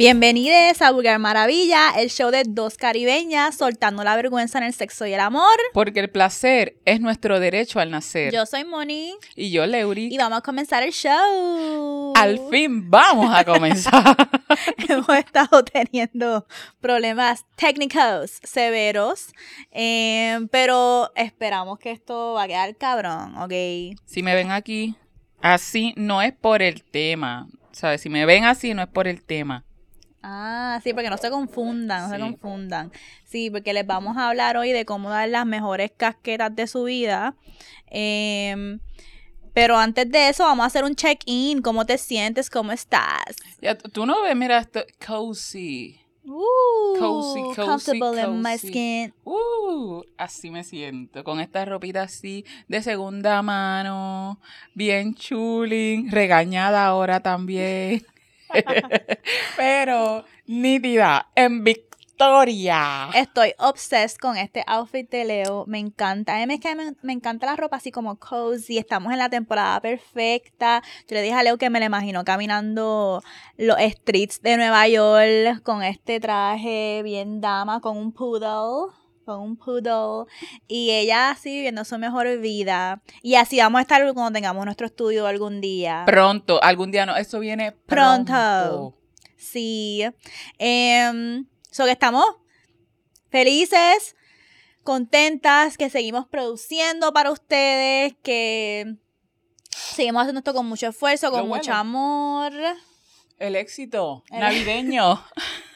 Bienvenidos a Vulgar Maravilla, el show de dos caribeñas soltando la vergüenza en el sexo y el amor. Porque el placer es nuestro derecho al nacer. Yo soy Moni. Y yo, Leuri. Y vamos a comenzar el show. Al fin vamos a comenzar. Hemos estado teniendo problemas técnicos severos, eh, pero esperamos que esto va a quedar cabrón, ¿ok? Si me ven aquí, así no es por el tema. ¿Sabes? Si me ven así, no es por el tema. Ah, sí, porque no se confundan, no se confundan. Sí, porque les vamos a hablar hoy de cómo dar las mejores casquetas de su vida. Em, pero antes de eso, vamos a hacer un check-in. ¿Cómo te sientes? ¿Cómo estás? Ya, tú- no ves, mira, esto, cozy. Uh, Cozy, cozy, comfortable in my cozy. skin. Uh, así me siento, con esta ropita así de segunda mano, bien chulín, regañada ahora también. Pero nítida, en victoria. Estoy obsessed con este outfit de Leo. Me encanta. Que me, me encanta la ropa así como cozy. Estamos en la temporada perfecta. Yo le dije a Leo que me lo imagino caminando los streets de Nueva York con este traje bien dama, con un poodle. Con un poodle. Y ella así viviendo su mejor vida. Y así vamos a estar cuando tengamos nuestro estudio algún día. Pronto, algún día no, eso viene Pronto. pronto. Sí. So que estamos felices, contentas, que seguimos produciendo para ustedes, que seguimos haciendo esto con mucho esfuerzo, con mucho amor. El éxito El- navideño.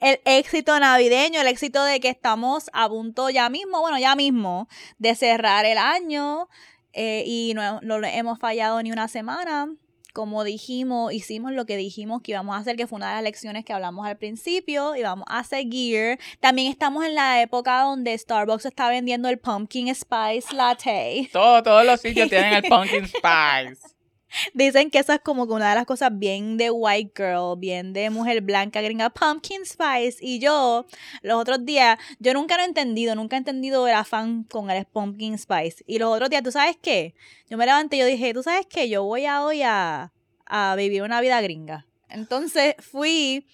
El éxito navideño, el éxito de que estamos a punto ya mismo, bueno, ya mismo, de cerrar el año eh, y no, no hemos fallado ni una semana. Como dijimos, hicimos lo que dijimos que íbamos a hacer, que fue una de las lecciones que hablamos al principio, y vamos a seguir. También estamos en la época donde Starbucks está vendiendo el Pumpkin Spice Latte. Todo, todos los sitios tienen el pumpkin spice. Dicen que esa es como una de las cosas bien de white girl, bien de mujer blanca gringa, pumpkin spice. Y yo, los otros días, yo nunca lo he entendido, nunca he entendido el afán con el pumpkin spice. Y los otros días, ¿tú sabes qué? Yo me levanté y yo dije, ¿tú sabes qué? Yo voy a hoy a, a vivir una vida gringa. Entonces fui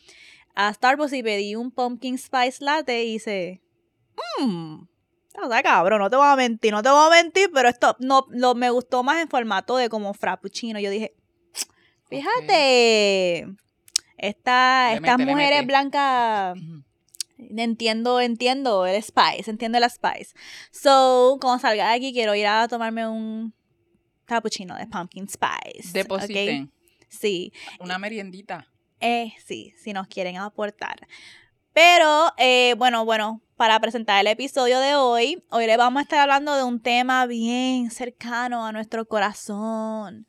a Starbucks y pedí un pumpkin spice latte y hice, mmm. O sea, cabrón, no te voy a mentir, no te voy a mentir, pero esto no, lo, me gustó más en formato de como frappuccino. Yo dije, fíjate, esta, estas mete, mujeres blancas, entiendo, entiendo el spice, entiendo la spice. So, cuando salga de aquí, quiero ir a tomarme un frappuccino de pumpkin spice. Depositen Sí, una meriendita. eh, sí, si nos quieren aportar. Pero, eh, bueno, bueno, para presentar el episodio de hoy, hoy le vamos a estar hablando de un tema bien cercano a nuestro corazón.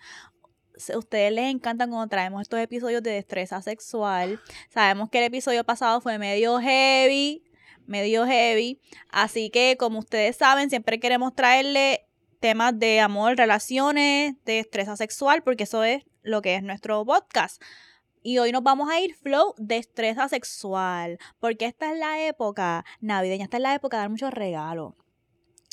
Se- Ustedes les encantan cuando traemos estos episodios de destreza sexual. Sabemos que el episodio pasado fue medio heavy, medio heavy. Así que, como ustedes saben, siempre queremos traerle temas de amor, relaciones, de destreza sexual, porque eso es lo que es nuestro podcast. Y hoy nos vamos a ir flow destreza sexual, porque esta es la época navideña, esta es la época de dar muchos regalos.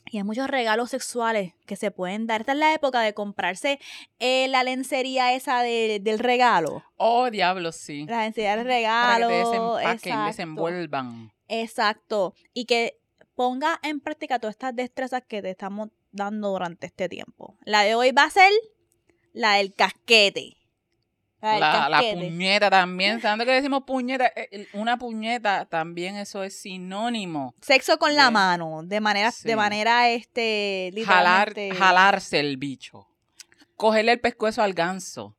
Y hay muchos regalos sexuales que se pueden dar. Esta es la época de comprarse eh, la lencería esa de- del regalo. Oh, diablo, sí. La lencería del Para que regalo. te desempaquen, exacto. desenvuelvan. Exacto. Y que ponga en práctica todas estas destrezas que te estamos dando durante este tiempo. La de hoy va a ser la del casquete. La puñeta también. ¿Saben que decimos puñeta? Eh, Una puñeta también eso es sinónimo. Sexo con la mano, de manera, Sí. de manera, este, Jalar, jalarse el bicho. Cogerle el pescuezo al ganso.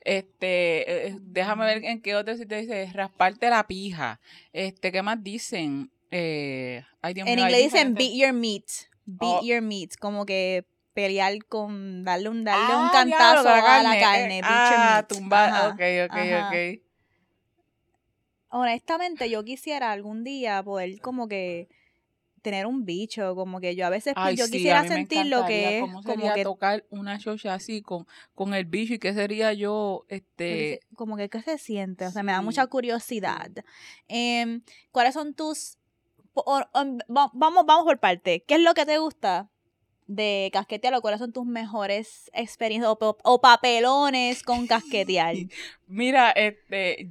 Este, eh, déjame ver en qué otro sitio dice, rasparte la pija. Este, ¿qué más dicen? Eh, ay, Dios En mío, inglés dicen beat your meat, beat Oh. your meat, como que pelear con, darle un, darle un Ah, cantazo diablo, a la carne, Eh, beat your ah, meat. tumbar, Ajá. ok, ok, ajá. ok. Honestamente, yo quisiera algún día poder como que tener un bicho, como que yo a veces pues, Ay, yo sí, quisiera sentir lo que es ¿Cómo como que tocar una chocha así con, con el bicho y qué sería yo, este... como que qué se siente, o sea, me da mucha curiosidad. Em, ¿Cuáles son tus o- o- vamos vamos por parte. ¿Qué es lo que te gusta de casquetear o cuáles son tus mejores experiencias o, pa- o papelones con casquetear? Mira, este,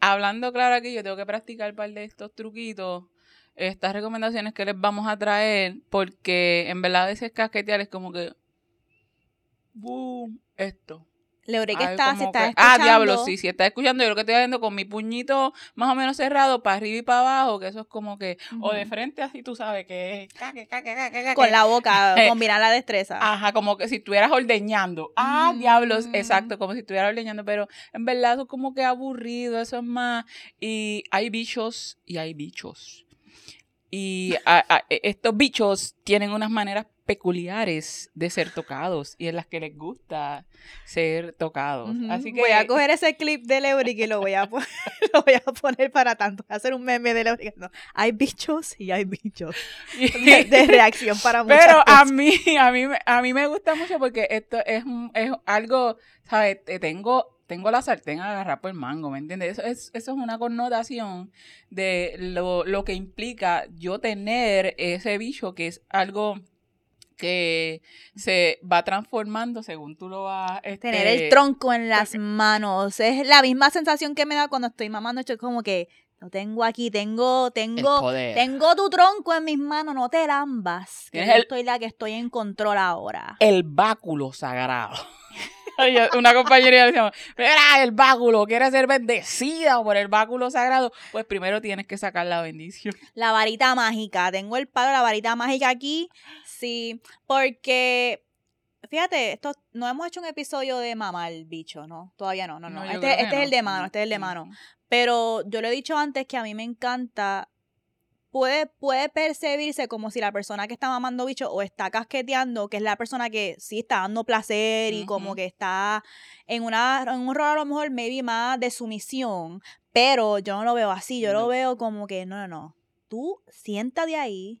hablando claro aquí, yo tengo que practicar un par de estos truquitos, estas recomendaciones que les vamos a traer, porque en verdad ese casquetear es como que, boom, esto. Leure que Ay, está, si está que- escuchando. Ah, diablo, sí, si está escuchando, yo lo que estoy haciendo con mi puñito más o menos cerrado, para arriba y para abajo, que eso es como que, o de frente así, tú sabes, que es... caque, caque, caque, caque. Con la boca, combinar la destreza. Ajá, como que si estuvieras ordeñando. Ah, Mm. diablos, exacto, como si estuvieras ordeñando, pero en verdad eso es como que aburrido, eso es más. Y hay bichos y hay bichos. Y a- a- e- estos bichos tienen unas maneras peculiares de ser tocados y en las que les gusta ser tocados. Así que Voy a coger ese clip de Leuric y lo voy a, poner, lo voy a poner para tanto. Voy a hacer un meme de Leuric. No, hay bichos y hay bichos. De, de reacción para muchas Pero a mí, a mí, me- a mí me gusta mucho porque esto es, es algo, ¿sabes? Te Tengo, tengo la sartén agarrada por el mango, ¿me entiendes? Eso es, eso es una connotación de lo, lo que implica yo tener ese bicho que es algo que se va transformando según tú lo vas... Tener este, el tronco en las manos. Es la misma sensación que me da cuando estoy mamando. Yo como que lo tengo aquí, tengo, tengo, tengo tu tronco en mis manos, no te lambas. Que yo el- estoy la que estoy en control ahora. el báculo sagrado. Una compañera le decíamos, mira, el báculo, ¿quieres ser bendecida por el báculo sagrado? Pues primero tienes que sacar la bendición. La varita mágica. Tengo el palo de la varita mágica aquí. Sí, porque fíjate, esto no hemos hecho un episodio de mamar bicho, ¿no? Todavía no, no, no. Este este es el de mano, este es el de mano. Pero yo lo he dicho antes que a mí me encanta. Puede, puede percibirse como si la persona que está mamando bicho o está casqueteando, que es la persona que sí está dando placer y como que está en, una, en un rol a lo mejor maybe más de sumisión, pero yo no lo veo así, yo No. lo veo como que no, no, no, tú siéntate ahí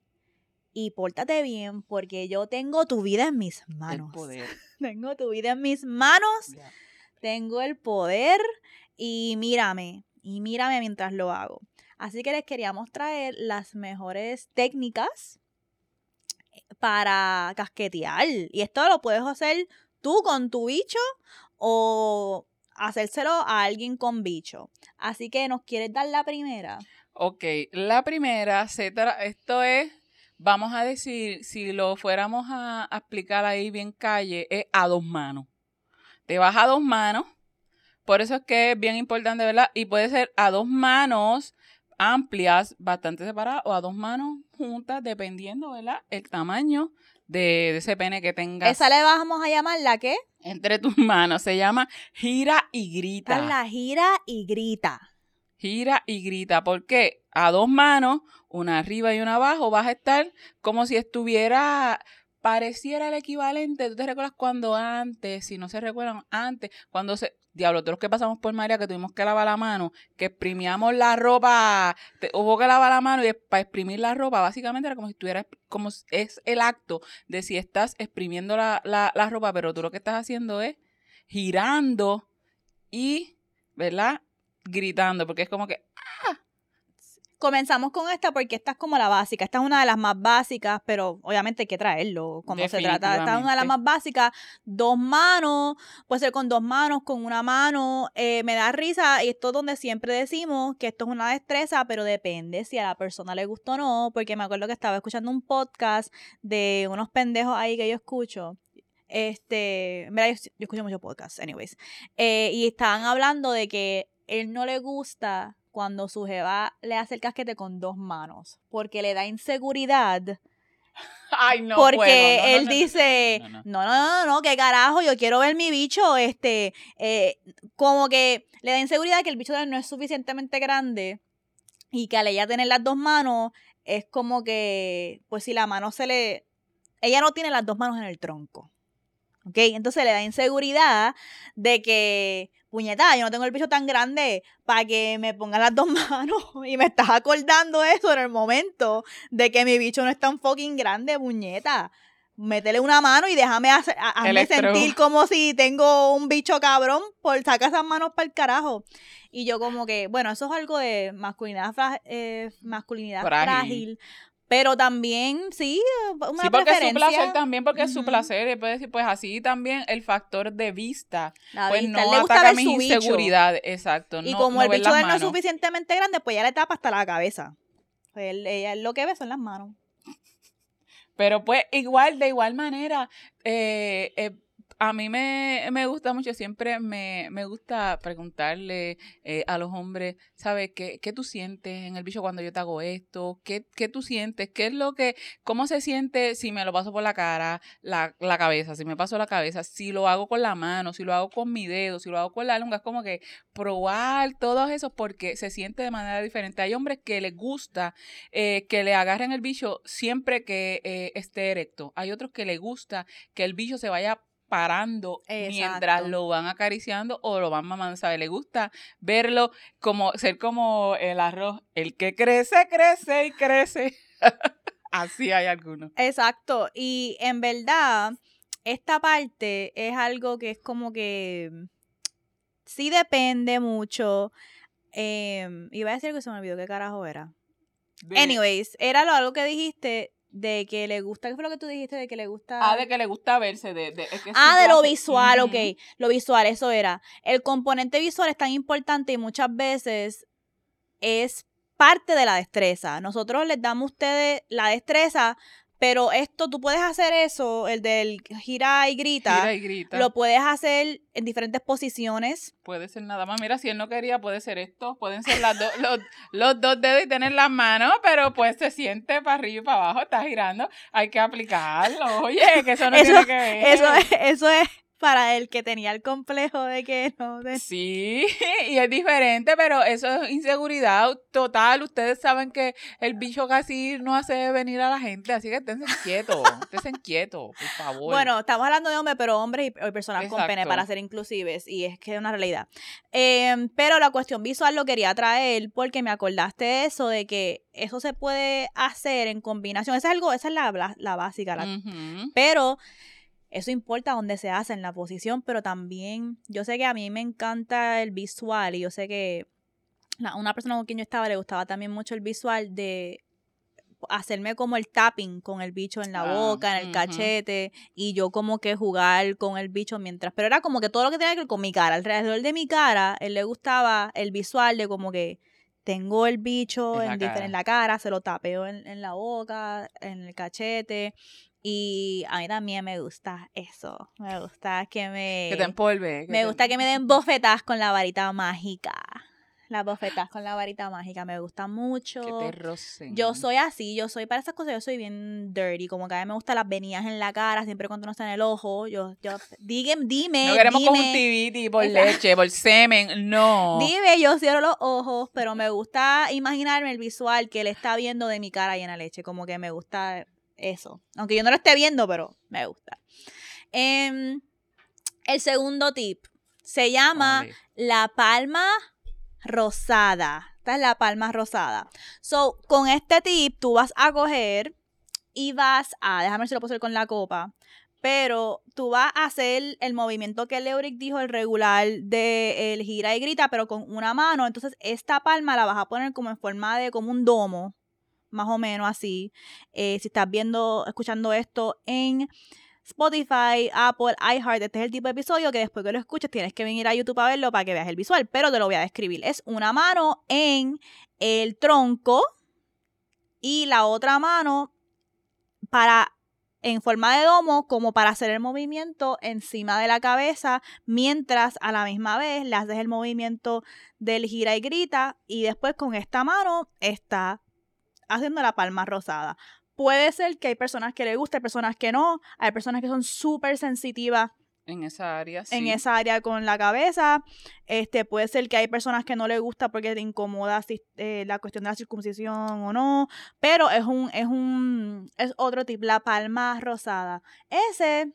y pórtate bien porque yo tengo tu vida en mis El manos. poder. Tengo tu vida en mis manos tengo el poder y mírame, y mírame mientras lo hago. Así que les queríamos traer las mejores técnicas para casquetear. Y esto lo puedes hacer tú con tu bicho o hacérselo a alguien con bicho. Así que nos quieres dar la primera. Ok, la primera, esto es, vamos a decir, si lo fuéramos a explicar ahí bien calle, es a dos manos. Te vas a dos manos, por eso es que es bien importante, ¿verdad? Y puede ser a dos manos amplias, bastante separadas, o a dos manos juntas, dependiendo, ¿verdad? El tamaño de, de ese pene que tengas Esa le vamos a llamar la que entre tus manos. Se llama gira y grita. la gira y grita. gira y grita. porque A dos manos, una arriba y una abajo, vas a estar como si estuviera, pareciera el equivalente. ¿Tú te recuerdas cuando antes, si no se recuerdan, antes, cuando se... Diablo, todos los que pasamos por María que tuvimos que lavar la mano, que exprimíamos la ropa, te- hubo que lavar la mano y para exprimir la ropa, básicamente era como si estuvieras, como es el acto de si estás exprimiendo la, la, la ropa, pero tú lo que estás haciendo es girando y, ¿verdad? Gritando, porque es como que Comenzamos con esta porque esta es como la básica. Esta es una de las más básicas, pero obviamente hay que traerlo cuando se trata. Esta es una de las más básicas. Dos manos, puede ser con dos manos, con una mano. Eh, me da risa y esto es donde siempre decimos que esto es una destreza, pero depende si a la persona le gusta o no. Porque me acuerdo que estaba escuchando un podcast de unos pendejos ahí que yo escucho. Este, mira, yo, yo escucho muchos podcasts, anyways. Eh, y estaban hablando de que él no le gusta cuando su jeva le hace el casquete con dos manos, porque le da inseguridad, Ay, no porque puedo. No, no, él no, dice, No, no. no, no, no, no, qué carajo, yo quiero ver mi bicho, este, eh, como que le da inseguridad que el bicho de él no es suficientemente grande y que al ella tener las dos manos es como que, pues si la mano se le, ella no tiene las dos manos en el tronco. ¿Ok? Entonces le da inseguridad de que, puñeta, yo no tengo el bicho tan grande para que me pongan las dos manos. Y me estás acordando eso en el momento de que mi bicho no es tan fucking grande, puñeta. Métele una mano y déjame hacer, a- hazme sentir como si tengo un bicho cabrón por sacar esas manos para el carajo. Y yo como que, bueno, eso es algo de masculinidad, eh, masculinidad Frágil. frágil. Pero también, sí, una Sí, porque es su preferencia. placer también, porque es su placer. Y puede decir, pues así también el factor de vista, La pues vista, no le gusta ataca ver mis su bicho. inseguridades. Exacto. Y no- como no el bicho de él no es suficientemente grande, pues ya le tapa hasta la cabeza. Pues él, ella lo que ve son las manos. Pero pues igual, de igual manera, eh, eh, a mí me, me gusta mucho, siempre me, me gusta preguntarle eh, a los hombres, ¿sabes? ¿Qué, ¿Qué tú sientes en el bicho cuando yo te hago esto? ¿Qué, ¿Qué tú sientes? ¿Qué es lo que, cómo se siente si me lo paso por la cara, la, la cabeza, si me paso la cabeza, si lo hago con la mano, si lo hago con mi dedo, si lo hago con la lengua? Es como que probar todo eso porque se siente de manera diferente. Hay hombres que les gusta eh, que le agarren el bicho siempre que eh, esté erecto. Hay otros que les gusta que el bicho se vaya parando mientras Exacto. lo van acariciando o lo van mamando, ¿sabe? Le gusta verlo como ser como el arroz, el que crece, crece y crece. Así hay algunos. Exacto. Y en verdad, esta parte es algo que es como que sí depende mucho. Eh, iba a decir que se me olvidó qué carajo era. De- Anyways, era lo algo que dijiste de que le gusta. ¿Qué fue lo que tú dijiste? De que le gusta. Ah, de que le gusta verse. De, de- es que Ah, de lo visual, Ujú. ok. Lo visual, eso era. El componente visual es tan importante y muchas veces es parte de la destreza. Nosotros les damos a ustedes la destreza, pero esto, tú puedes hacer eso, el del gira y grita, Gira y grita. lo puedes hacer en diferentes posiciones. Puede ser nada más. Mira, si él no quería, puede ser esto. Pueden ser las dos, los, los dos dedos y tener las manos, pero pues se siente para arriba y para abajo, está girando. Hay que aplicarlo. Oye, que eso no Eso- tiene que ver. Eso es, eso es para el que tenía el complejo de que no. de- Sí, y es diferente, pero eso es inseguridad total. Ustedes saben que el bicho casi no hace venir a la gente, así que esténse quietos, esténse quietos, por favor. Bueno, estamos hablando de hombres, pero hombres y, personas con pene para ser inclusives, y es que es una realidad. Eh, pero la cuestión visual lo quería traer porque me acordaste de eso, de que eso se puede hacer en combinación. Esa es algo, esa es la, la, la básica, la- pero eso importa dónde se hace, en la posición, pero también yo sé que a mí me encanta el visual y yo sé que la- una persona con quien yo estaba le gustaba también mucho el visual de hacerme como el tapping con el bicho en la Ah, boca, en el cachete y yo como que jugar con el bicho mientras, pero era como que todo lo que tenía que ver con mi cara, alrededor de mi cara, él le gustaba el visual de como que tengo el bicho En la en, difer- cara. en la cara, se lo tapeo en, en la boca, en el cachete. Y a mí también me gusta eso. Me gusta que me. Que te empolve. que me te- gusta que me den bofetas con la varita mágica. Las bofetas con la varita mágica me gustan mucho. Que te rocen. Yo soy así, yo soy para esas cosas, yo soy bien dirty, como que a mí me gustan las venidas en la cara, siempre cuando no está en el ojo, yo, yo, dime, dime, No queremos dime, conjuntivitis por Exacto. leche, por semen, no. dime, yo cierro los ojos, pero me gusta imaginarme el visual que él está viendo de mi cara llena de leche, como que me gusta eso, aunque yo no lo esté viendo, pero me gusta. Em, el segundo tip se llama la palma rosada. Esta es la palma rosada. So, con este tip tú vas a coger y vas a, déjame ver si lo puedo hacer con la copa, pero tú vas a hacer el movimiento que Leuric dijo, el regular de el gira y grita, pero con una mano. Entonces, esta palma la vas a poner como en forma de, como un domo, más o menos así. Eh, si estás viendo, escuchando esto en Spotify, Apple, iHeart, este es el tipo de episodio que después que lo escuches tienes que venir a YouTube a verlo para que veas el visual, pero te lo voy a describir. Es una mano en el tronco y la otra mano para en forma de domo como para hacer el movimiento encima de la cabeza mientras a la misma vez le haces el movimiento del gira y grita y después con esta mano está haciendo la palma rosada. Puede ser que hay personas que le guste, personas que no. Hay personas que son súper sensitivas En esa área, sí. en esa área con la cabeza. Este, puede ser que hay personas que no le gusta porque te incomoda eh, la cuestión de la circuncisión o no. Pero es un, es un, es otro tipo, la palma rosada. Ese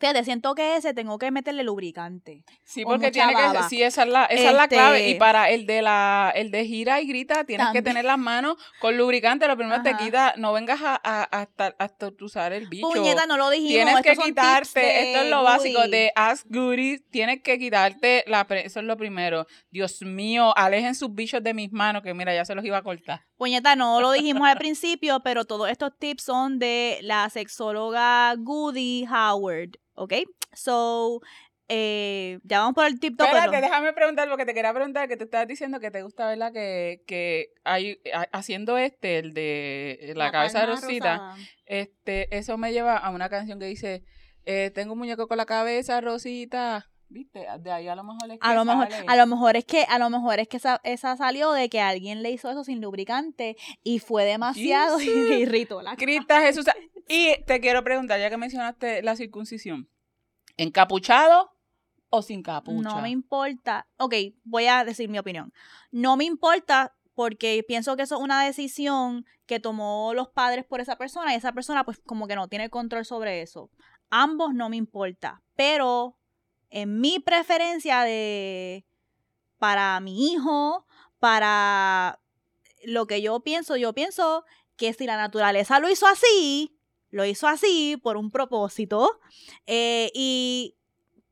Fíjate, siento que ese tengo que meterle lubricante. Sí, porque tiene que, baba. sí, esa es la, esa es la clave. Y Este- para el de la, el de gira y grita, tienes También. que tener las manos con lubricante. Lo primero te Ajá. quita, no vengas a, a, tortuzar el bicho. Puñeta, no lo dijimos. Tienes que estos tips quitarte, de esto es lo básico Woody. de Ask Goodies, tienes que quitarte la, pre- eso es lo primero. Dios mío, alejen sus bichos de mis manos, que mira, ya se los iba a cortar. Puñeta, no lo dijimos al principio, pero todos estos tips son de la sexóloga Goody Howard, ¿ok? So, eh, ya vamos por el tip 2. Espérate, déjame preguntar, porque te quería preguntar, que tú estabas diciendo que te gusta, ¿verdad? Que, que hay, a- haciendo este, el de la, cabeza de Rosita, este, eso me lleva a una canción que dice, eh, tengo un muñeco con la cabeza, Rosita. ¿Viste? De ahí a lo mejor es que A lo mejor, sale. a lo mejor es que, a lo mejor es que esa, esa salió de que alguien le hizo eso sin lubricante y fue demasiado y le irritó la Crista Jesús. Y te quiero preguntar, ya que mencionaste la circuncisión, ¿encapuchado o sin capucha? No me importa. Ok, voy a decir mi opinión. No me importa porque pienso que eso es una decisión que tomó los padres por esa persona y esa persona pues como que no tiene control sobre eso. Ambos no me importa, pero en mi preferencia de para mi hijo, para lo que yo pienso, yo pienso que si la naturaleza lo hizo así, lo hizo así por un propósito eh, y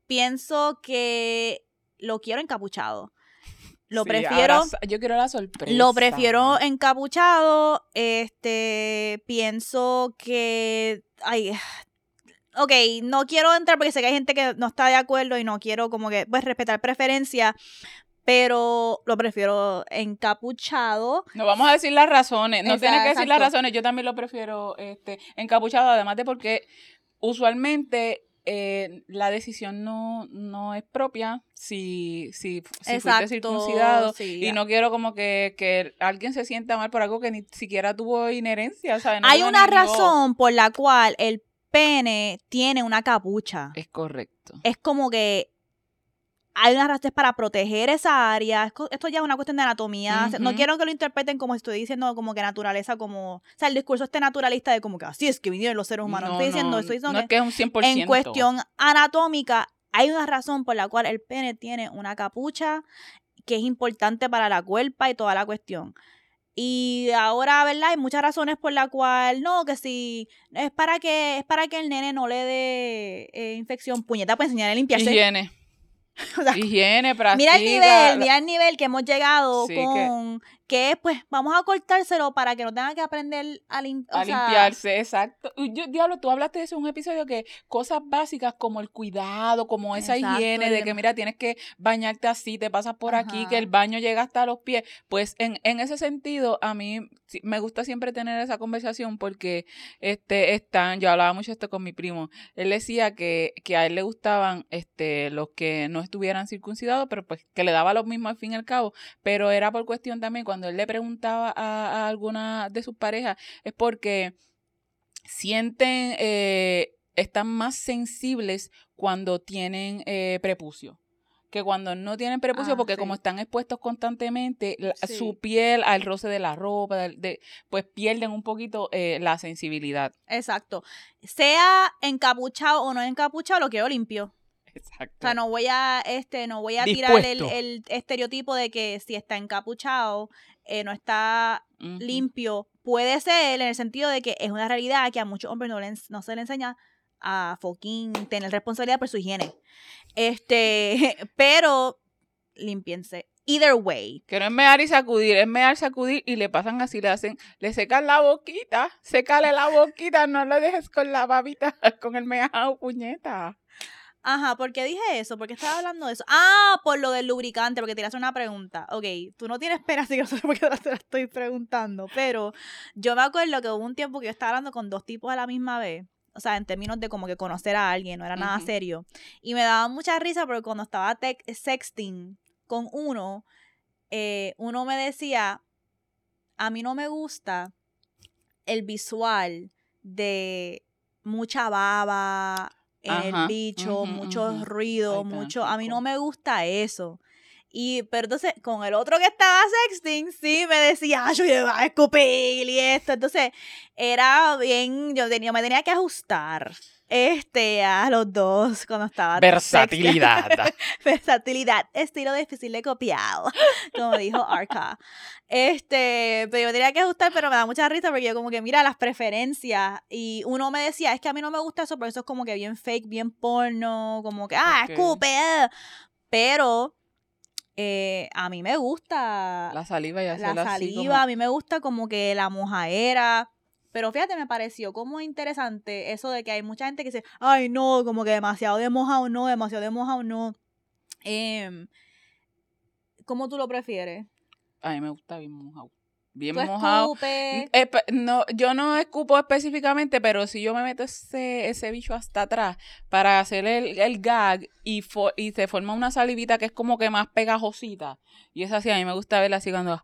pienso que lo quiero encapuchado. Lo Sí, prefiero. ahora yo quiero la sorpresa. Lo prefiero encapuchado. Este, pienso que. Ay. Ok, no quiero entrar porque sé que hay gente que no está de acuerdo y no quiero como que, pues, respetar preferencia. Pero lo prefiero encapuchado. No vamos a decir las razones, no Exacto, tienes que decir las exacto. razones, yo también lo prefiero este encapuchado, además de porque usualmente eh, la decisión no, no es propia si, si, si fuiste circuncidado sí. y no quiero como que, que alguien se sienta mal por algo que ni siquiera tuvo inherencia, ¿sabes? No Hay una razón por la cual el pene tiene una capucha. Es correcto. es como que hay unas razones para proteger esa área. Esto ya es una cuestión de anatomía. No quiero que lo interpreten como estoy diciendo, como que naturaleza, como. O sea, el discurso este naturalista de como que así es que vinieron los seres humanos. No, estoy diciendo, estoy diciendo no es que es un 100%. en cuestión anatómica hay una razón por la cual el pene tiene una capucha que es importante para la cuerpa y toda la cuestión. Y ahora, ¿verdad? Hay muchas razones por la cual no, que si es para que es para que el nene no le dé eh, infección, puñeta, pues enseñarle a limpiarse. Higiene. O sea, Higiene, práctica. Mira el nivel, mira el nivel que hemos llegado Sí, con que es pues vamos a cortárselo para que no tenga que aprender a, lim- A sea, limpiarse, exacto. Yo, diablo, tú hablaste de eso en un episodio que cosas básicas como el cuidado, como esa Exacto, higiene de que, mira, tienes que bañarte así, te pasas por aquí, que el baño llega hasta los pies. Pues en, en ese sentido, a mí sí, me gusta siempre tener esa conversación porque este están, yo hablaba mucho esto con mi primo, él decía que, que a él le gustaban este los que no estuvieran circuncidados, pero pues que le daba lo mismo al fin y al cabo, pero era por cuestión también cuando él le preguntaba a, a alguna de sus parejas, es porque sienten, eh, están más sensibles cuando tienen eh, prepucio que cuando no tienen prepucio, Ah, porque sí. como están expuestos constantemente, la- Sí. su piel al roce de la ropa, de, pues pierden un poquito eh, la sensibilidad. Exacto. Sea encapuchado o no encapuchado, lo quiero limpio. Exacto. O sea, no voy a, este, no voy a tirar el, el estereotipo de que si está encapuchado, eh, no está limpio. Puede ser en el sentido de que es una realidad que a muchos hombres no, le no se le enseña a fucking tener responsabilidad por su higiene. Este, pero limpiense. Either way. Que no es mear y sacudir, es mear, sacudir y le pasan así, le hacen, le secan la boquita, secale la boquita, no lo dejes con la babita, con el meao, puñeta. Ajá, ¿por qué dije eso? ¿Por qué estaba hablando de eso? Ah, por lo del lubricante, porque te hacer una pregunta. Ok, tú no tienes pena, así que no sé por qué ahora te la estoy preguntando. Pero yo me acuerdo que hubo un tiempo que yo estaba hablando con dos tipos a la misma vez. O sea, en términos de como que conocer a alguien, no era nada serio. Y me daba mucha risa porque cuando estaba sexting con uno, eh, uno me decía, a mí no me gusta el visual de mucha baba el Ajá, bicho, ujú, mucho ujú. ruido, Ay, tan mucho... A mí no me gusta eso. Y, pero entonces, con el otro que estaba sexting, sí me decía, "Ah, yo iba a escupir y esto. Entonces, era bien, yo, tenía, me tenía que ajustar este a los dos cuando estaba Versatilidad. versatilidad, estilo difícil de copiar, como dijo Arca. Este, pero yo me tenía que ajustar, pero me da mucha risa porque yo como que mira las preferencias y uno me decía, es que a mí no me gusta eso, pero eso es como que bien fake, bien porno, como que, ah, Ok. escupe, ah". pero eh, a mí me gusta La saliva y la hacerla así saliva, como- a mí me gusta como que la mojaera. Pero fíjate, me pareció como interesante eso de que hay mucha gente que dice, ay no, como que demasiado de mojado no, demasiado de mojado no. Em, ¿Cómo tú lo prefieres? A mí me gusta bien mojado. Bien ¿Tú mojado. Espe- no, yo no escupo específicamente, pero si yo me meto ese, ese bicho hasta atrás para hacer el, el gag y, fo- y se forma una salivita que es como que más pegajosita. Y es así, a mí me gusta verla así cuando...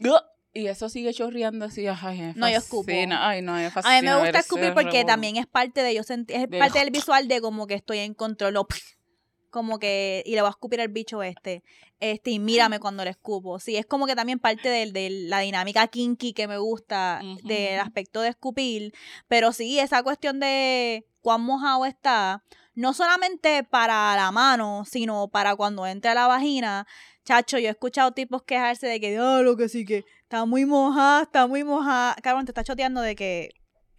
Y eso sigue chorreando así, ay, me No, yo escupo. Ay, no, A fascina. mí me gusta escupir porque también es parte de yo sentir, es De- parte del visual de como que estoy en control. o Como que, y le voy a escupir el bicho este. Este, y mírame cuando le escupo. Sí, es como que también parte de, de la dinámica kinky que me gusta, del aspecto de escupir. Pero sí, esa cuestión de cuán mojado está, no solamente para la mano, sino para cuando entra a la vagina. Chacho, yo he escuchado tipos quejarse de que, ah, lo que sí que está muy mojada, está muy mojada. Cabrón, te está choteando de que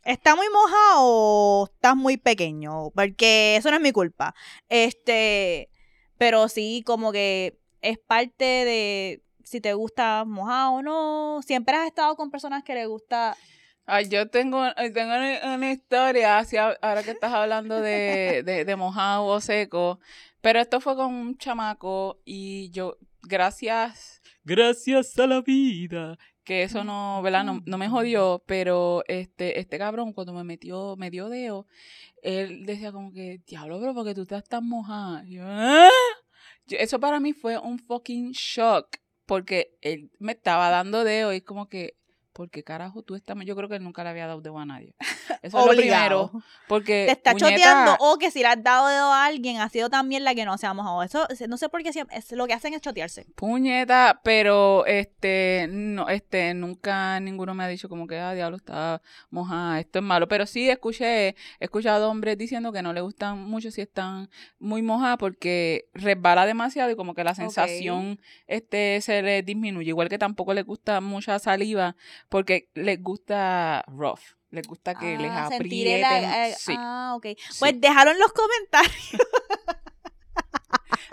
está muy mojada o estás muy pequeño, porque eso no es mi culpa. Este, pero sí, como que es parte de si te gusta mojado o no. Siempre has estado con personas que les gusta. Ay, yo tengo, eh, tengo una, historia, ahora que estás hablando de, de, de mojado o seco, pero esto fue con un chamaco y yo, gracias, gracias a la vida, que eso no, ¿verdad? No, no me jodió, pero este, este cabrón cuando me metió, me dio dedo, él decía como que, diablo, pero porque tú estás tan mojada. Y yo, "¿Ah?". Yo- eso para mí fue un fucking shock, porque él me estaba dando dedo y como que, ¿por qué carajo tú estás? Yo creo que él nunca le había dado dedo a nadie. Eso es lo primero, porque Te está puñeta, choteando o que si le has dado dedo a alguien ha sido también la que no se ha mojado. Eso no sé por qué siempre, es, lo que hacen es chotearse. Puñeta, pero este, no, este, nunca ninguno me ha dicho como que, ah, diablo, está mojada, esto es malo. Pero sí escuché, he escuchado hombres diciendo que no le gustan mucho si están muy mojadas porque resbala demasiado y como que la sensación, este, se les disminuye. Igual que tampoco les gusta mucha saliva porque les gusta rough, les gusta que les Ah, aprieten. eh, sí, Ah, ok. sí. Pues déjalo en los comentarios.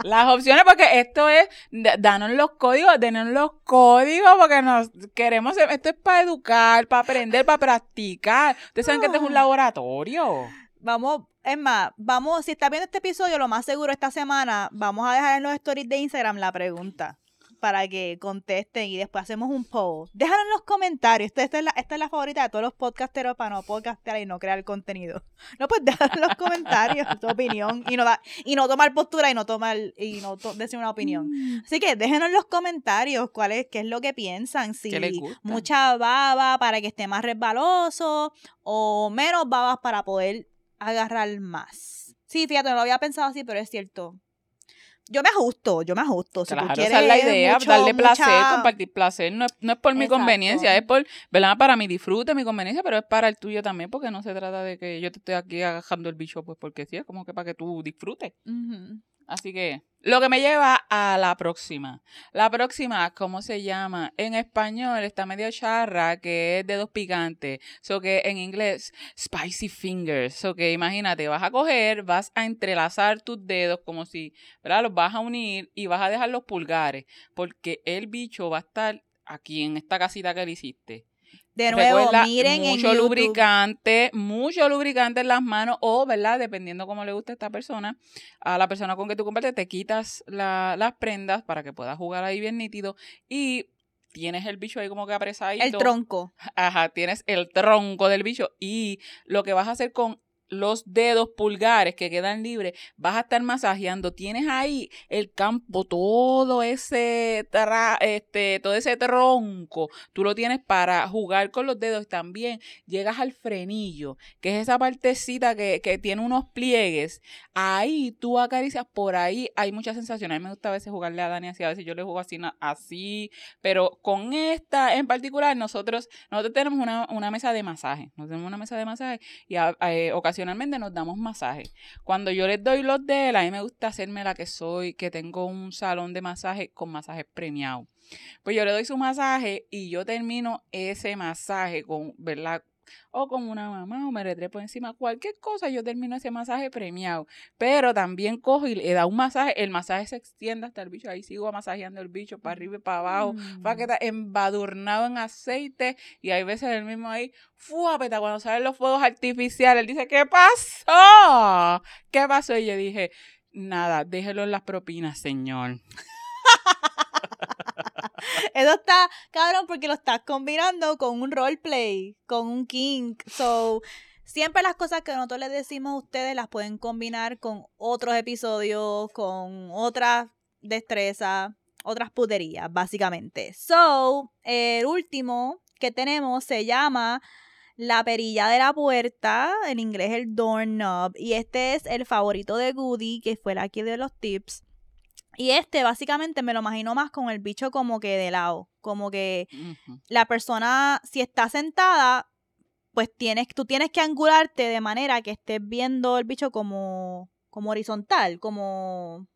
Las opciones, porque esto es, da- danos los códigos, denos los códigos, porque nos queremos, esto es para educar, para aprender, para practicar. Ustedes saben que esto es un Ah. laboratorio. Vamos, es más, vamos, si estás viendo este episodio, lo más seguro esta semana, vamos a dejar en los stories de Instagram la pregunta para que contesten y después hacemos un poll. Déjalo en los comentarios. Esta, esta es, la, esta es la favorita de todos los podcasteros para no podcastear y no crear contenido. No, pues déjalo en los comentarios tu opinión y no, da, y no tomar postura y no tomar y no to- decir una opinión. Así que déjenos en los comentarios cuál es, qué es lo que piensan. Si mucha baba para que esté más resbaloso o menos babas para poder agarrar más. Sí, fíjate, no lo había pensado así, pero es cierto. Yo me ajusto, yo me ajusto. Si tú Claro, quieres esa es la idea, mucho- darle placer, compartir placer. No es, no es por mi Exacto. conveniencia, es por, ¿verdad? Para mi disfrute, mi conveniencia, pero es para el tuyo también, porque no se trata de que yo te estoy aquí agajando el bicho, pues porque sí, es como que para que tú disfrutes. Ujú. Así que, lo que me lleva a la próxima. La próxima, ¿cómo se llama? En español está medio charra, que es dedos picantes. So que en inglés, spicy fingers. So que imagínate, vas a coger, vas a entrelazar tus dedos como si, ¿verdad? Los vas a unir y vas a dejar los pulgares. Porque el bicho va a estar aquí en esta casita que le hiciste. De nuevo, Recuerda, miren en mucho lubricante, mucho lubricante en las manos o, ¿verdad? Dependiendo cómo le guste a esta persona, a la persona con que tú compartes, te quitas la- las prendas para que puedas jugar ahí bien nítido y tienes el bicho ahí como que apresadito. el tronco. Ajá, tienes el tronco del bicho y lo que vas a hacer con los dedos pulgares que quedan libres, vas a estar masajeando. Tienes ahí el campo, todo ese, este, todo ese tronco, tú lo tienes para jugar con los dedos. También llegas al frenillo, que es esa partecita que, que tiene unos pliegues. Ahí tú acaricias, por ahí hay muchas sensaciones. A mí me gusta a veces jugarle a Dani así, a veces yo le juego así, así, pero con esta en particular, nosotros, nosotros tenemos una, una mesa de masaje. Nosotros tenemos una mesa de masaje y a, eh, ocasionalmente nos damos masaje. Cuando yo les doy los de él, a mí me gusta hacerme la que soy, que tengo un salón de masaje con masajes premiados. Pues yo le doy su masaje y yo termino ese masaje con, ¿verdad? O con una mamá o me retrepo encima, cualquier cosa, yo termino ese masaje premiado. Pero también cojo y le da un masaje, el masaje se extiende hasta el bicho, ahí sigo masajeando el bicho para arriba y para abajo, para que mm. está embadurnado en aceite y hay veces el mismo ahí, fuapeta, cuando salen los fuegos artificiales, él dice, ¿qué pasó? ¿Qué pasó? Y yo dije, nada, déjelo en las propinas, señor. Eso está cabrón porque lo estás combinando con un roleplay, con un king. So, siempre las cosas que nosotros les decimos a ustedes las pueden combinar con otros episodios, con otras destrezas, otras puterías, básicamente. So, el último que tenemos se llama la perilla de la puerta, en inglés el doorknob, y este es el favorito de Goody, que fue la que de los tips. Y este básicamente me lo imagino más con el bicho como que de lado, como que la persona si está sentada, pues tienes tú tienes que angularte de manera que estés viendo el bicho como como horizontal, como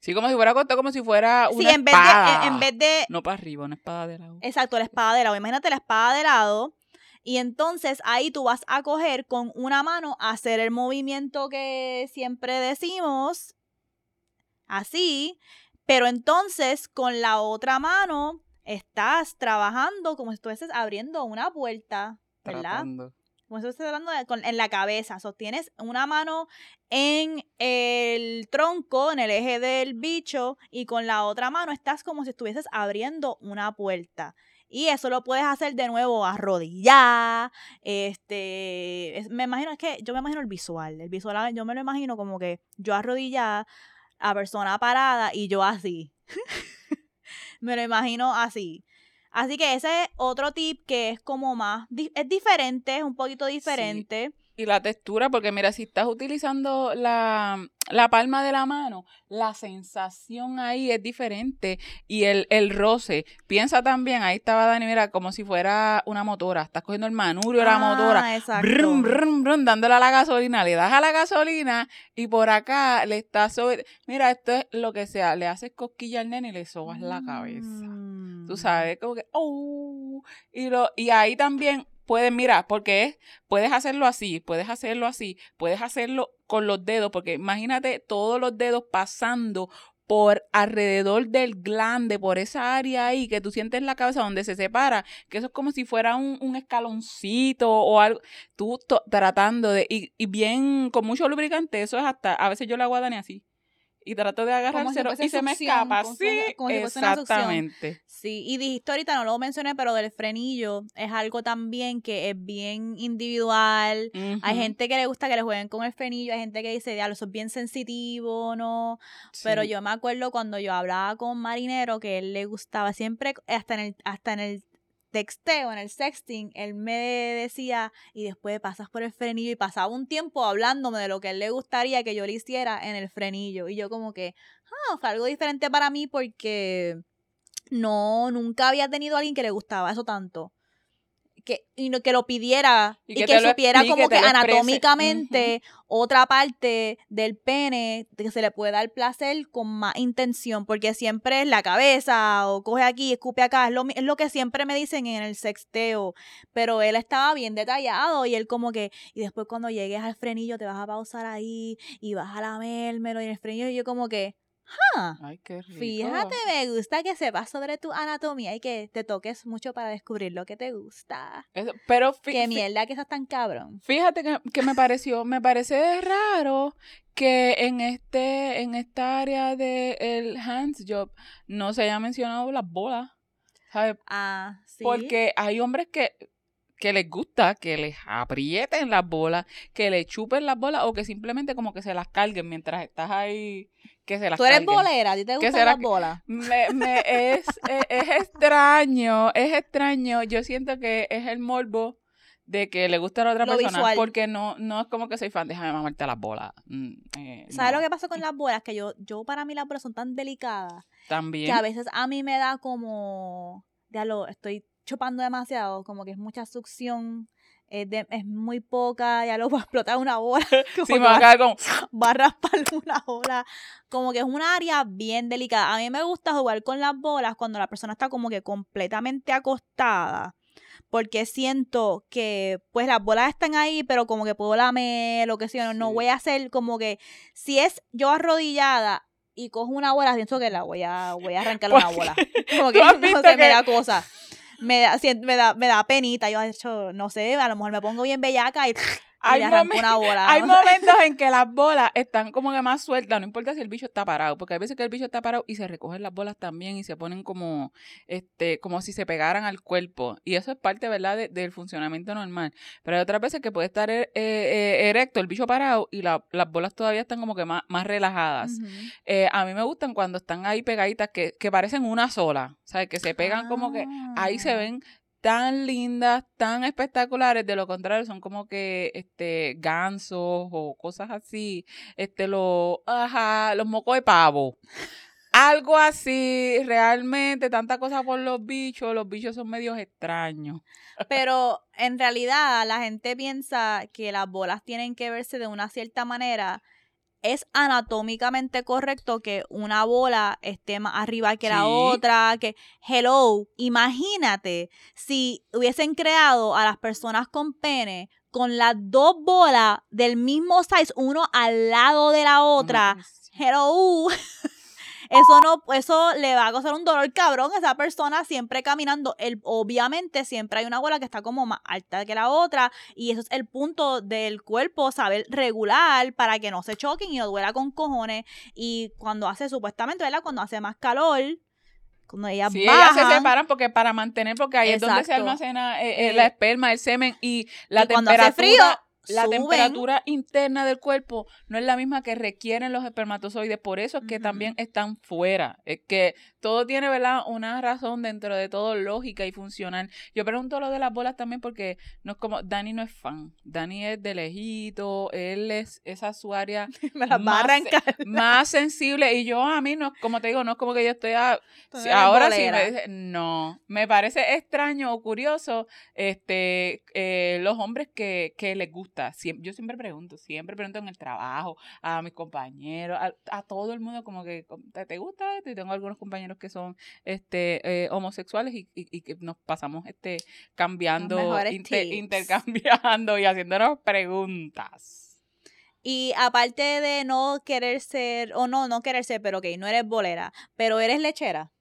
Sí, como si fuera corto, como si fuera una sí, en espada. Vez de, en vez de no para arriba, una espada de lado. Exacto, la espada de lado. Imagínate la espada de lado y entonces ahí tú vas a coger con una mano a hacer el movimiento que siempre decimos así, pero entonces con la otra mano estás trabajando como si estuvieses abriendo una puerta, ¿verdad? Como si estuvieses hablando en la cabeza. Sostienes una mano en el tronco, en el eje del bicho, y con la otra mano estás como si estuvieses abriendo una puerta. Y eso lo puedes hacer de nuevo arrodillar. Este, me imagino, es que yo me imagino el visual. El visual, yo me lo imagino como que yo arrodillar a persona parada y yo así. Me lo imagino así. Así que ese es otro tip que es como más, es diferente, es un poquito diferente. Y la textura, porque mira, si estás utilizando la, palma de la mano, la sensación ahí es diferente. Y el, el roce, piensa también, ahí estaba Dani, mira, como si fuera una motora. Estás cogiendo el manubrio de la motora. Ah, exacto. dándole a la gasolina, le das a la gasolina y por acá le estás sobre. Mira, esto es lo que sea, le haces cosquilla al nene y le sobas la cabeza. Tú mm. sabes, como que, oh, y, lo, y ahí también puedes, mira, porque puedes hacerlo así, puedes hacerlo así, puedes hacerlo con los dedos, porque imagínate todos los dedos pasando por alrededor del glande, por esa área ahí que tú sientes la cabeza donde se separa, que eso es como si fuera un, escaloncito o algo, tú tratando de, y, bien, con mucho lubricante, eso es hasta, a veces yo la hago así, y trato de agarrárselo y se me escapa. Sí, exactamente. Sí, y dijiste ahorita, no lo mencioné, pero del frenillo es algo también que es bien individual. Hay gente que le gusta que le jueguen con el frenillo, hay gente que dice, diablo, eso es bien sensitivo, ¿no? Pero yo me acuerdo cuando yo hablaba con Marinero que él le gustaba siempre, hasta en el, hasta en el texteo, en el sexting, él me decía, y después pasas por el frenillo, y pasaba un tiempo hablándome de lo que él le gustaría que yo le hiciera en el frenillo. Y yo como que, ah, fue algo diferente para mí porque no, nunca había tenido a alguien que le gustaba eso tanto que, y que lo pidiera y, que, supiera como que anatómicamente otra parte del pene que se le puede dar placer con más intención, porque siempre es la cabeza o coge aquí, escupe acá, es lo, es lo que siempre me dicen en el sexteo, pero él estaba bien detallado y él como que, y después cuando llegues al frenillo te vas a pausar ahí y vas a lamérmelo y en el frenillo y yo como que, Ay, qué rico. Fíjate, me gusta que sepas sobre tu anatomía y que te toques mucho para descubrir lo que te gusta. pero Qué mierda que estás tan cabrón. Fíjate que, me pareció, me parece raro que en este, en esta área del el hands job no se haya mencionado las bolas. ¿sabes? Ah, sí. Porque hay hombres que que les gusta que les aprieten las bolas, que le chupen las bolas o que simplemente como que se las carguen mientras estás ahí, que se las Tú eres carguen. bolera, ¿a ti te ¿Qué gustan las bolas? Me, me- es, es, es extraño, es extraño. Yo siento que es el morbo de que le gusta a la otra Lo persona visual. porque no, no es como que soy fan, déjame mamarte las bolas. Mm, eh, ¿Sabes no. lo que pasa con las bolas? Que yo, yo para mí las bolas son tan delicadas También. que a veces a mí me da como, ya lo estoy chupando demasiado, como que es mucha succión, es, de- es muy poca, ya lo voy a explotar una bola, como Sí, me va va, a quedar como, va a raspar una bola, como que es un área bien delicada. A mí me gusta jugar con las bolas cuando la persona está como que completamente acostada. Porque siento que, pues, las bolas están ahí, pero como que puedo lamer, lo que sea. No, no Sí. voy a hacer como que, si es yo arrodillada y cojo una bola, pienso que la voy a, voy a arrancar una Porque bola. Como que, no sé, me que- da cosa. Me da, me da, me da penita. Yo, de hecho, no sé, a lo mejor me pongo bien bellaca y Hay momen- una bola. momentos en que las bolas están como que más sueltas, no importa si el bicho está parado, porque hay veces que el bicho está parado y se recogen las bolas también y se ponen como, este, como si se pegaran al cuerpo. Y eso es parte, ¿verdad?, de- del funcionamiento normal. Pero hay otras veces que puede estar eh, eh, erecto el bicho parado y la- las bolas todavía están como que más, más relajadas. Eh, a mí me gustan cuando están ahí pegaditas que, que parecen una sola, ¿sabes? Que se pegan como que ahí se Ah. ven tan lindas, tan espectaculares, de lo contrario son como que este gansos o cosas así, este los ajá, los mocos de pavo. Algo así, realmente, tanta cosa por los bichos, los bichos son medios extraños. Pero en realidad la gente piensa que las bolas tienen que verse de una cierta manera. Es anatómicamente correcto que una bola esté más arriba que la otra, que hello, imagínate si hubiesen creado a las personas con pene con las dos bolas del mismo size, uno al lado de la otra. Hello. Eso no, eso le va a causar un dolor cabrón a esa persona siempre caminando. El, obviamente siempre hay una bola que está como más alta que la otra y eso es el punto del cuerpo, saber regular para que no se choquen y no duela con cojones. Y cuando hace supuestamente, ¿verdad? Cuando hace más calor, cuando ellas Sí, ellas se bajan, separan porque para mantener, porque ahí es donde se Exacto. almacena eh, eh, la esperma, el semen y la y cuando hace temperatura. frío, la suben. temperatura interna del cuerpo no es la misma que requieren los espermatozoides, por eso es que también están fuera. Es que todo tiene, ¿verdad? Una razón dentro de todo lógica y funcional. Yo pregunto lo de las bolas también porque no es como Dani no es fan. Dani es de lejito, él es esa es su área más- más sensible y yo a mí no, como te digo, no es como que yo estoy a, ahora sí dice, no, me parece extraño o curioso, este, eh, los hombres que, que les gusta, Siem- yo siempre pregunto, siempre pregunto en el trabajo, a mis compañeros, a, a todo el mundo como que, ¿te, te gusta esto? Y tengo algunos compañeros que son, este, eh, homosexuales y, y- y que nos pasamos, este, cambiando, inter- intercambiando y haciéndonos preguntas. Y aparte de no querer ser, o no, no querer ser, pero ok, no eres bolera, pero eres lechera.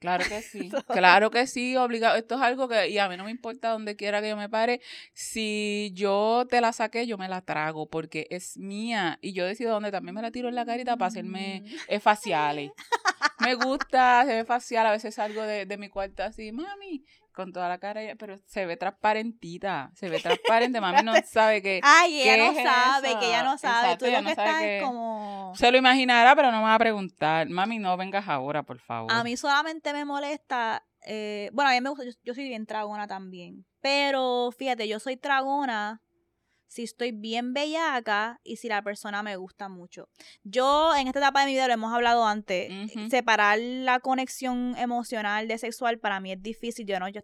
Claro que sí, claro que sí, obligado. Esto es algo que, y a mí no me importa donde quiera que yo me pare, si yo te la saqué, yo me la trago porque es mía y yo decido dónde también me la tiro en la carita para hacerme Mm. eh, faciales. Me gusta, se ve facial, a veces salgo de, de mi cuarto así, mami, con toda la cara, pero se ve transparentita, se ve transparente, mami no sabe que... Ay, ella ¿Qué no es sabe, eso? que ella no sabe. Exacto, Tú ella no que sabe como... Se lo imaginará, pero no me va a preguntar. Mami, no vengas ahora, por favor. A mí solamente me molesta. eh, bueno, a mí me gusta. Yo, yo soy bien tragona también. Pero fíjate, yo soy tragona si estoy bien bellaca y si la persona me gusta mucho. Yo en esta etapa de mi vida lo hemos hablado antes. Separar la conexión emocional de sexual para mí es difícil. Yo no, yo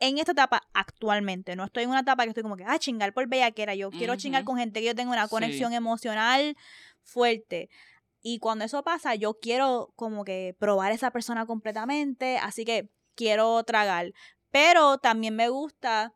en esta etapa actualmente, no estoy en una etapa que estoy como que, ah, chingar por bellaquera. Yo quiero chingar con gente que yo tengo una Sí. conexión emocional fuerte. Y cuando eso pasa, yo quiero como que probar a esa persona completamente, así que quiero tragar. Pero también me gusta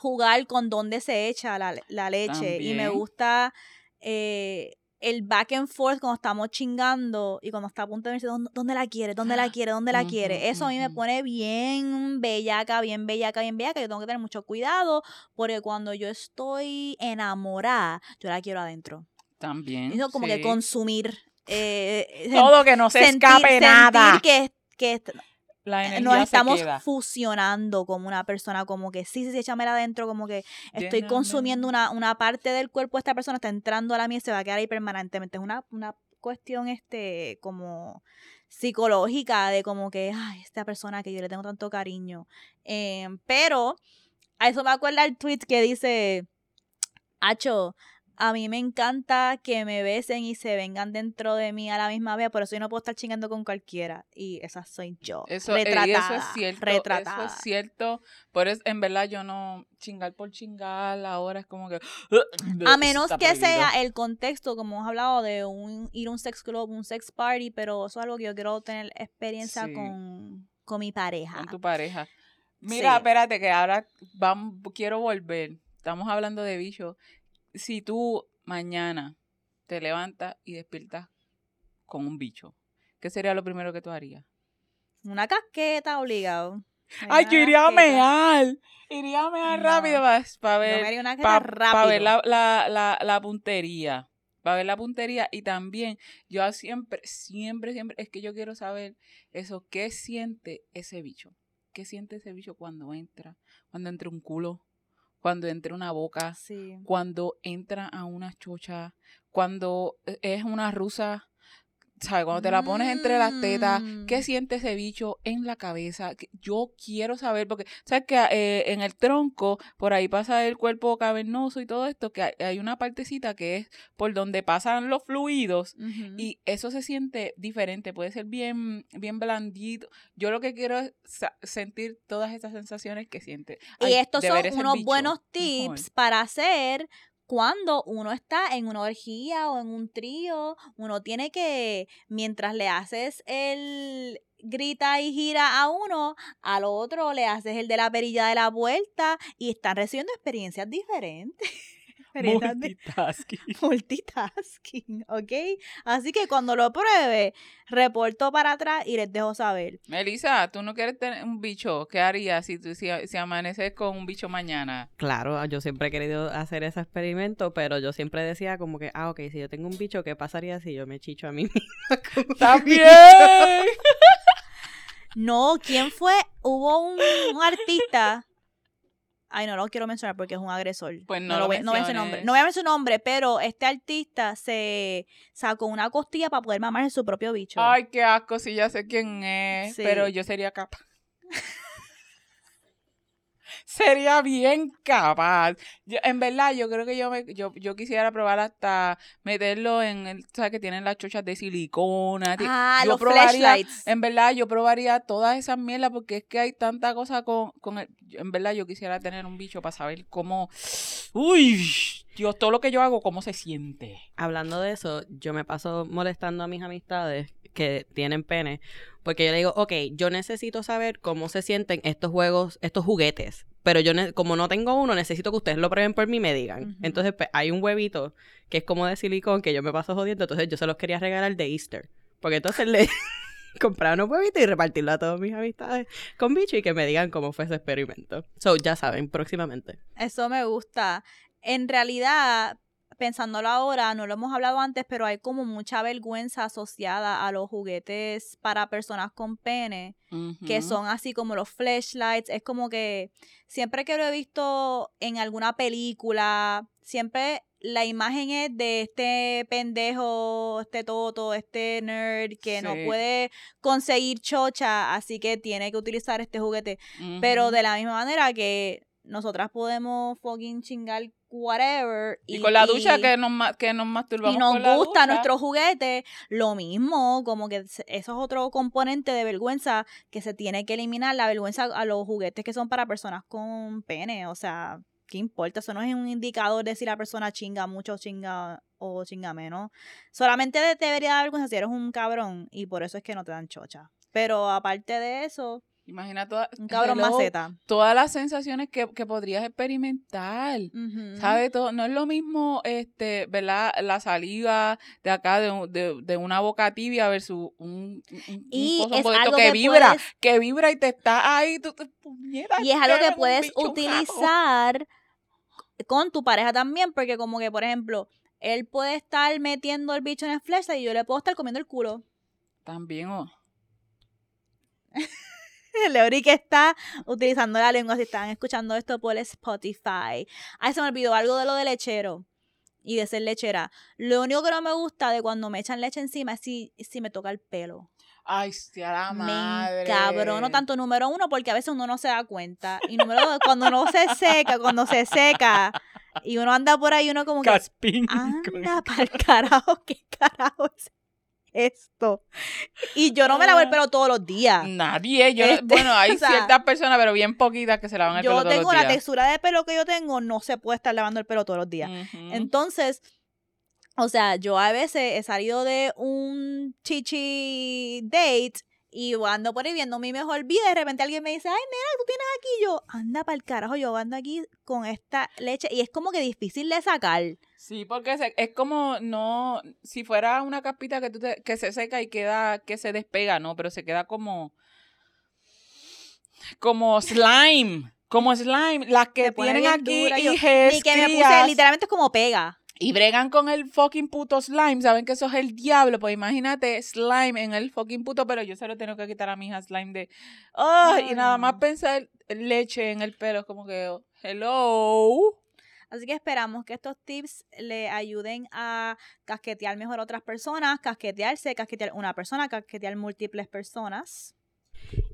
jugar con dónde se echa la, la leche y me gusta eh, el back and forth cuando estamos chingando y cuando está a punto de decir ¿dónde, dónde la quiere? ¿Dónde la quiere? ¿Dónde la quiere? Eso a mí me pone bien bellaca, bien bellaca, bien bellaca. Yo tengo que tener mucho cuidado porque cuando yo estoy enamorada, yo la quiero adentro. También. Eso como que consumir. eh, Todo que no se sentir- escape sentir nada. que, que la eh, energía nos se estamos queda. fusionando como una persona, como que sí, sí, sí, échamela adentro, como que estoy consumiendo una, una parte del cuerpo de esta persona, está entrando a la mía y se va a quedar ahí permanentemente. Es una, una cuestión este como psicológica de como que, ay, esta persona que yo le tengo tanto cariño. Eh, pero a eso me acuerda el tweet que dice, Acho, a mí me encanta que me besen y se vengan dentro de mí a la misma vez, por eso yo no puedo estar chingando con cualquiera. Y esa soy yo. Eso, y retratada. eso es cierto. Retratada. Eso es cierto. Por eso, en verdad, yo no chingar por chingar. Ahora es como que. A menos que prohibido. sea el contexto, como hemos hablado, de un, ir a un sex club, un sex party, pero eso es algo que yo quiero tener experiencia Sí. con, con mi pareja. con tu pareja. Mira, Sí. espérate, que ahora vamos, quiero volver. Estamos hablando de bichos. Si tú mañana te levantas y despiertas con un bicho, ¿qué sería lo primero que tú harías? Una casqueta, obligado. ¡Ay, yo iría a mear! Iría a mear No. rápido para ver para ver la, la, la, la puntería. Para ver la puntería. Y también, yo siempre, siempre, siempre, es que yo quiero saber eso, ¿qué siente ese bicho? ¿Qué siente ese bicho cuando entra? Cuando entra un culo, cuando entra una boca, Sí. cuando entra a una chocha, cuando e, es una rusa. ¿Sabes? Cuando te la pones entre las tetas, Mm. ¿qué siente ese bicho en la cabeza? Yo quiero saber, porque, ¿sabes que eh, en el tronco, por ahí pasa el cuerpo cavernoso y todo esto, que hay, hay una partecita que es por donde pasan los fluidos y eso se siente diferente, puede ser bien, bien blandito. Yo lo que quiero es sentir todas esas sensaciones que siente. Y Ay, estos son unos bicho, buenos mejor. tips para hacer cuando uno está en una orgía o en un trío. Uno tiene que, mientras le haces el grita y gira a uno, al otro le haces el de la perilla de la vuelta y están recibiendo experiencias diferentes. Multitasking. multitasking, ¿ok? Así que cuando lo pruebe, reporto para atrás y les dejo saber. Melissa, ¿tú no quieres tener un bicho? ¿Qué harías si, tú, si, si amaneces con un bicho mañana? Claro, yo siempre he querido hacer ese experimento, pero yo siempre decía como que, ah, ok, si yo tengo un bicho, ¿qué pasaría si yo me chicho a mí misma ¡También! No, ¿quién fue? Hubo un, un artista. Ay, no lo quiero mencionar porque es un agresor. Pues no lo lo voy, no voy a decir nombre. No voy a mencionar su nombre, pero este artista se sacó una costilla para poder mamarse su propio bicho. Ay, qué asco, sí, ya sé quién es, Sí. pero yo sería capaz. sería bien capaz. Yo, en verdad, yo creo que yo, me, yo, yo quisiera probar hasta meterlo en, el, ¿sabes? Que tienen las chochas de silicona. ah, yo los probaría- flashlights. En verdad, yo probaría todas esas mierdas porque es que hay tanta cosa con, con el... En verdad, yo quisiera tener un bicho para saber cómo... Uy, Dios, todo lo que yo hago, cómo se siente. Hablando de eso, yo me paso molestando a mis amistades que tienen pene, porque yo le digo, ok, yo necesito saber cómo se sienten estos juegos, estos juguetes, pero yo como no tengo uno, necesito que ustedes lo prueben por mí y me digan. Entonces, pues, hay un huevito que es como de silicón que yo me paso jodiendo, entonces yo se los quería regalar de Easter, porque entonces le comprar unos huevitos y repartirlo a todas mis amistades con bicho y que me digan cómo fue ese experimento. So, ya saben, próximamente. Eso me gusta. En realidad, pensándolo ahora, no lo hemos hablado antes, pero hay como mucha vergüenza asociada a los juguetes para personas con pene, que son así como los flashlights. Es como que siempre que lo he visto en alguna película, siempre la imagen es de este pendejo, este toto, este nerd que no puede conseguir chocha, así que tiene que utilizar este juguete. Pero de la misma manera que nosotras podemos fucking chingar whatever. Y, con la ducha y- que nos, que nos masturbamos y nos con la gusta ducha. nuestro juguete, lo mismo, como que eso es otro componente de vergüenza que se tiene que eliminar, la vergüenza a los juguetes que son para personas con pene, o sea, ¿qué importa? Eso no es un indicador de si la persona chinga mucho chinga o chinga menos. Solamente te debería dar vergüenza si eres un cabrón y por eso es que no te dan chocha. Pero aparte de eso, Imagina toda, un cabrón hello, maceta. todas las sensaciones que, que podrías experimentar. Ujú. ¿Sabes? Todo, no es lo mismo, este, ¿verdad? La saliva de acá de, un- de, de una boca tibia versus un, un- un Y coso es algo que, que vibra, puedes- que vibra y te está ahí, tú te puñetas, Y es algo que un puedes un utilizar con tu pareja también, porque como que, por ejemplo, él puede estar metiendo el bicho en el flashlight y yo le puedo estar comiendo el culo. También, oh. Leori que está utilizando la lengua si están escuchando esto por Spotify. Ay, se me olvidó algo de lo de lechero y de ser lechera. Lo único que no me gusta de cuando me echan leche encima es si, si me toca el pelo. Ay, sea la madre. Me cabrono tanto número uno porque a veces uno no se da cuenta. Y número dos, cuando no se seca, cuando se seca y uno anda por ahí, uno como que Caspín. anda para el carajo, qué carajo es esto. Y yo no me lavo el pelo todos los díos. Nadie, yo, Este, bueno, hay o sea, ciertas personas, pero bien poquitas que se lavan el Yo pelo todos tengo los la días. textura de pelo que yo tengo, no se puede estar lavando el pelo todos los días. Entonces, o sea, yo a veces he salido de un chichi date y ando por ahí viendo mi mejor vida y de repente alguien me dice, ay, mira, tú tienes aquí. Y yo, anda para el carajo, yo ando aquí con esta leche. Y es como que difícil de sacar. Sí, porque es como no, si fuera una capita que, tú te- que se seca y queda, que se despega, no, pero se queda como, como slime, como slime, las que tienen aquí y Ni que me puse, literalmente es como pega. Y bregan con el fucking puto slime, saben que eso es el diablo, pues imagínate slime en el fucking puto, pero yo se lo tengo que quitar a mi hija slime de, ay, y nada más pensar leche en el pelo, es como que, oh, hello. Así que esperamos que estos tips le ayuden a casquetear mejor a otras personas, casquetearse, casquetear una persona, casquetear múltiples personas.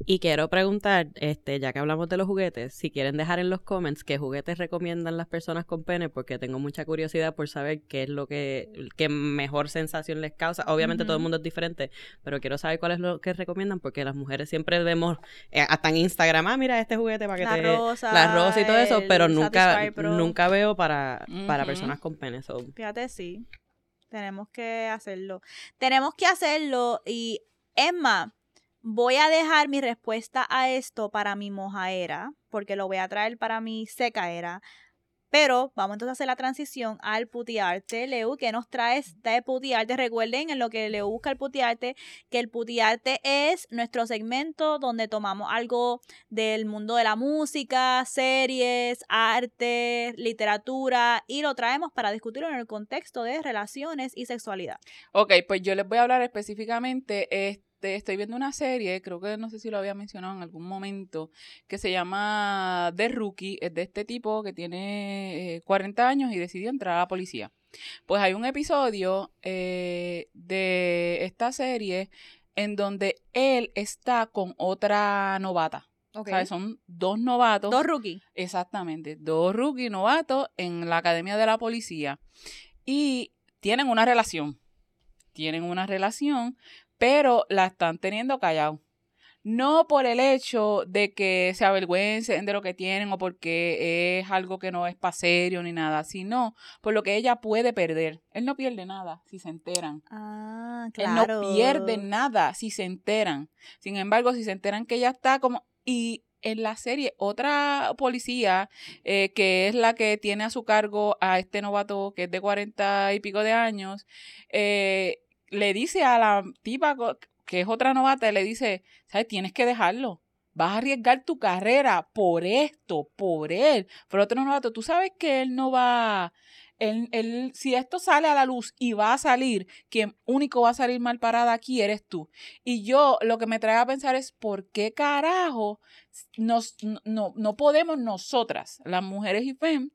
Y quiero preguntar, este, ya que hablamos de los juguetes, si quieren dejar en los comments qué juguetes recomiendan las personas con pene, porque tengo mucha curiosidad por saber qué es lo que, qué mejor sensación les causa. Obviamente todo el mundo es diferente, pero quiero saber cuál es lo que recomiendan, porque las mujeres siempre vemos, eh, hasta en Instagram, ah, mira este juguete para que La te... rosa. la rosa y todo eso, pero nunca, nunca veo para, personas con pene. so, Fíjate, sí. Tenemos que hacerlo. Tenemos que hacerlo y, Emma, voy a dejar mi respuesta a esto para mi mojaera, porque lo voy a traer para mi secaera. Pero vamos entonces a hacer la transición al putiarte, Leu, que nos traes de putiarte. Recuerden en lo que Leu busca el putiarte, que el putiarte es nuestro segmento donde tomamos algo del mundo de la música, series, arte, literatura y lo traemos para discutirlo en el contexto de relaciones y sexualidad. Ok, pues yo les voy a hablar específicamente. Este, estoy viendo una serie, creo que no sé si lo había mencionado en algún momento, que se llama The Rookie. Es de este tipo que tiene eh, 40 años y decidió entrar a la policía. Pues hay un episodio eh, de esta serie en donde él está con otra novata. ¿Sabes? Son dos novatos. Dos rookies. Exactamente, dos rookie novatos en la academia de la policía y tienen una relación, tienen una relación, pero la están teniendo callado. No por el hecho de que se avergüencen de lo que tienen o porque es algo que no es para serio ni nada, sino por lo que ella puede perder. Él no pierde nada si se enteran. Ah, Él claro. no pierde nada si se enteran. Sin embargo, si se enteran que ella está como... Y en la serie, otra policía, eh, que es la que tiene a su cargo a este novato que es de cuarenta y pico de años, eh, le dice a la tipa que es otra novata, le dice, ¿sabes? Tienes que dejarlo. Vas a arriesgar tu carrera por esto, por él. Pero otro novato, tú sabes que él no va... Él, él- si esto sale a la luz y va a salir, quien único va a salir mal parada aquí eres tú. Y yo lo que me trae a pensar es por qué carajo nos, no, no podemos nosotras, las mujeres y fem,